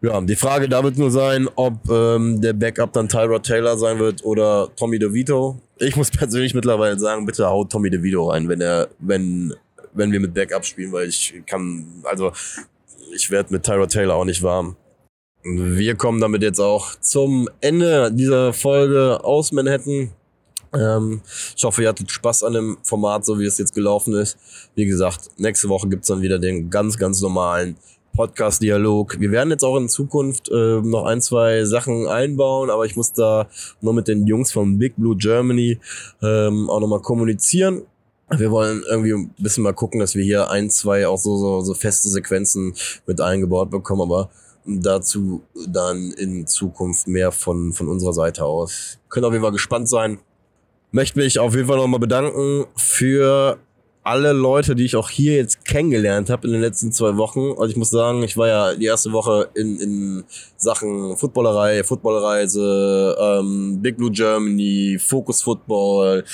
Ja, die Frage da wird nur sein, ob ähm, der Backup dann Tyra Taylor sein wird oder Tommy DeVito. Ich muss persönlich mittlerweile sagen, bitte haut Tommy DeVito rein, wenn er, wenn, wenn wir mit Backup spielen, weil ich kann, also ich werde mit Tyra Taylor auch nicht warm. Wir kommen damit jetzt auch zum Ende dieser Folge aus Manhattan. Ähm, ich hoffe, ihr hattet Spaß an dem Format, so wie es jetzt gelaufen ist. Wie gesagt, nächste Woche gibt's dann wieder den ganz, ganz normalen Podcast-Dialog. Wir werden jetzt auch in Zukunft äh, noch ein, zwei Sachen einbauen, aber ich muss da nur mit den Jungs von Big Blue Germany ähm, auch nochmal kommunizieren. Wir wollen irgendwie ein bisschen mal gucken, dass wir hier ein, zwei auch so, so, so feste Sequenzen mit eingebaut bekommen, aber dazu dann in Zukunft mehr von, von unserer Seite aus. Können auf jeden Fall gespannt sein. Möchte mich auf jeden Fall nochmal bedanken für alle Leute, die ich auch hier jetzt kennengelernt habe in den letzten zwei Wochen. Also ich muss sagen, ich war ja die erste Woche in, in Sachen Footballerei, Footballreise, ähm, Big Blue Germany, Focus Football,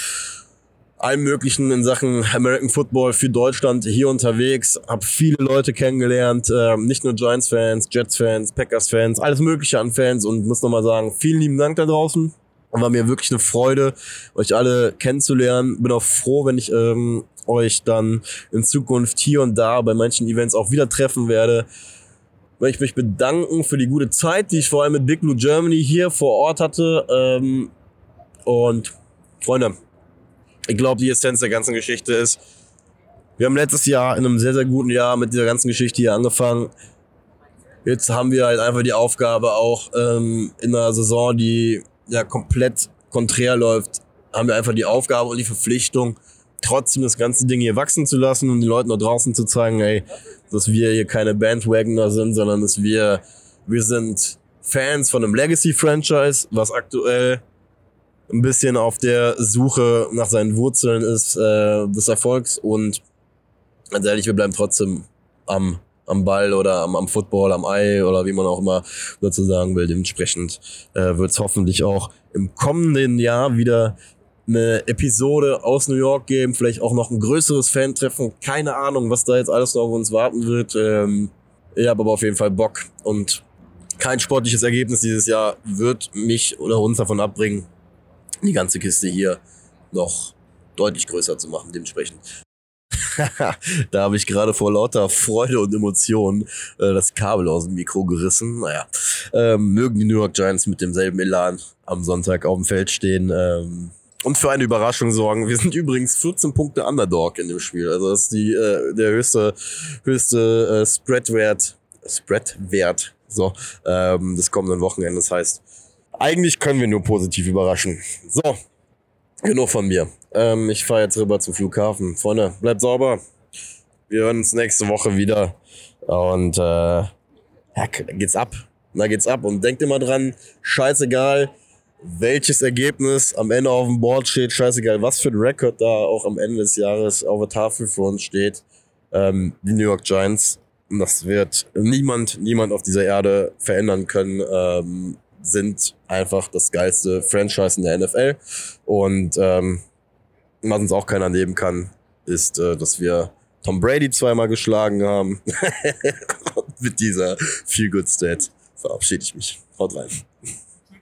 allem möglichen in Sachen American Football für Deutschland hier unterwegs, habe viele Leute kennengelernt, äh, nicht nur Giants-Fans, Jets-Fans, Packers-Fans, alles mögliche an Fans und muss nochmal sagen, vielen lieben Dank da draußen. War mir wirklich eine Freude, euch alle kennenzulernen. Bin auch froh, wenn ich ähm, euch dann in Zukunft hier und da bei manchen Events auch wieder treffen werde. Möchte ich mich bedanken für die gute Zeit, die ich vor allem mit Big Blue Germany hier vor Ort hatte. Ähm, und Freunde, ich glaube, die Essenz der ganzen Geschichte ist, wir haben letztes Jahr in einem sehr, sehr guten Jahr mit dieser ganzen Geschichte hier angefangen. Jetzt haben wir halt einfach die Aufgabe auch ähm, in einer Saison, die ja komplett konträr läuft, haben wir einfach die Aufgabe und die Verpflichtung, trotzdem das ganze Ding hier wachsen zu lassen und den Leuten da draußen zu zeigen, ey, dass wir hier keine Bandwagoner sind, sondern dass wir, wir sind Fans von einem Legacy-Franchise, was aktuell ein bisschen auf der Suche nach seinen Wurzeln ist äh, des Erfolgs und ganz ehrlich, wir bleiben trotzdem am, am Ball oder am, am Football, am Ei oder wie man auch immer dazu sagen will. Dementsprechend äh, wird es hoffentlich auch im kommenden Jahr wieder eine Episode aus New York geben, vielleicht auch noch ein größeres Fan-Treffen. Keine Ahnung, was da jetzt alles noch auf uns warten wird. Ähm, ich habe aber auf jeden Fall Bock und kein sportliches Ergebnis dieses Jahr wird mich oder uns davon abbringen, die ganze Kiste hier noch deutlich größer zu machen, dementsprechend. da habe ich gerade vor lauter Freude und Emotionen äh, das Kabel aus dem Mikro gerissen. Naja, ähm, mögen die New York Giants mit demselben Elan am Sonntag auf dem Feld stehen. Ähm, und für eine Überraschung sorgen. Wir sind übrigens 14 Punkte Underdog in dem Spiel. Also das ist die, äh, der höchste, höchste äh, Spreadwert, Spreadwert so, ähm, des kommenden Wochenendes. Das heißt, eigentlich können wir nur positiv überraschen. So, genug von mir. Ähm, ich fahre jetzt rüber zum Flughafen. Freunde, bleibt sauber. Wir hören uns nächste Woche wieder. Und äh, ja, geht's ab. Da geht's ab. Und denkt immer dran, scheißegal, welches Ergebnis am Ende auf dem Board steht, scheißegal, was für ein Rekord da auch am Ende des Jahres auf der Tafel für uns steht. Ähm, die New York Giants, das wird niemand, niemand auf dieser Erde verändern können. Ähm, sind einfach das geilste Franchise in der NFL. Und ähm, was uns auch keiner nehmen kann, ist, äh, dass wir Tom Brady zweimal geschlagen haben. Mit dieser Feel Good Stat verabschiede ich mich. Haut rein.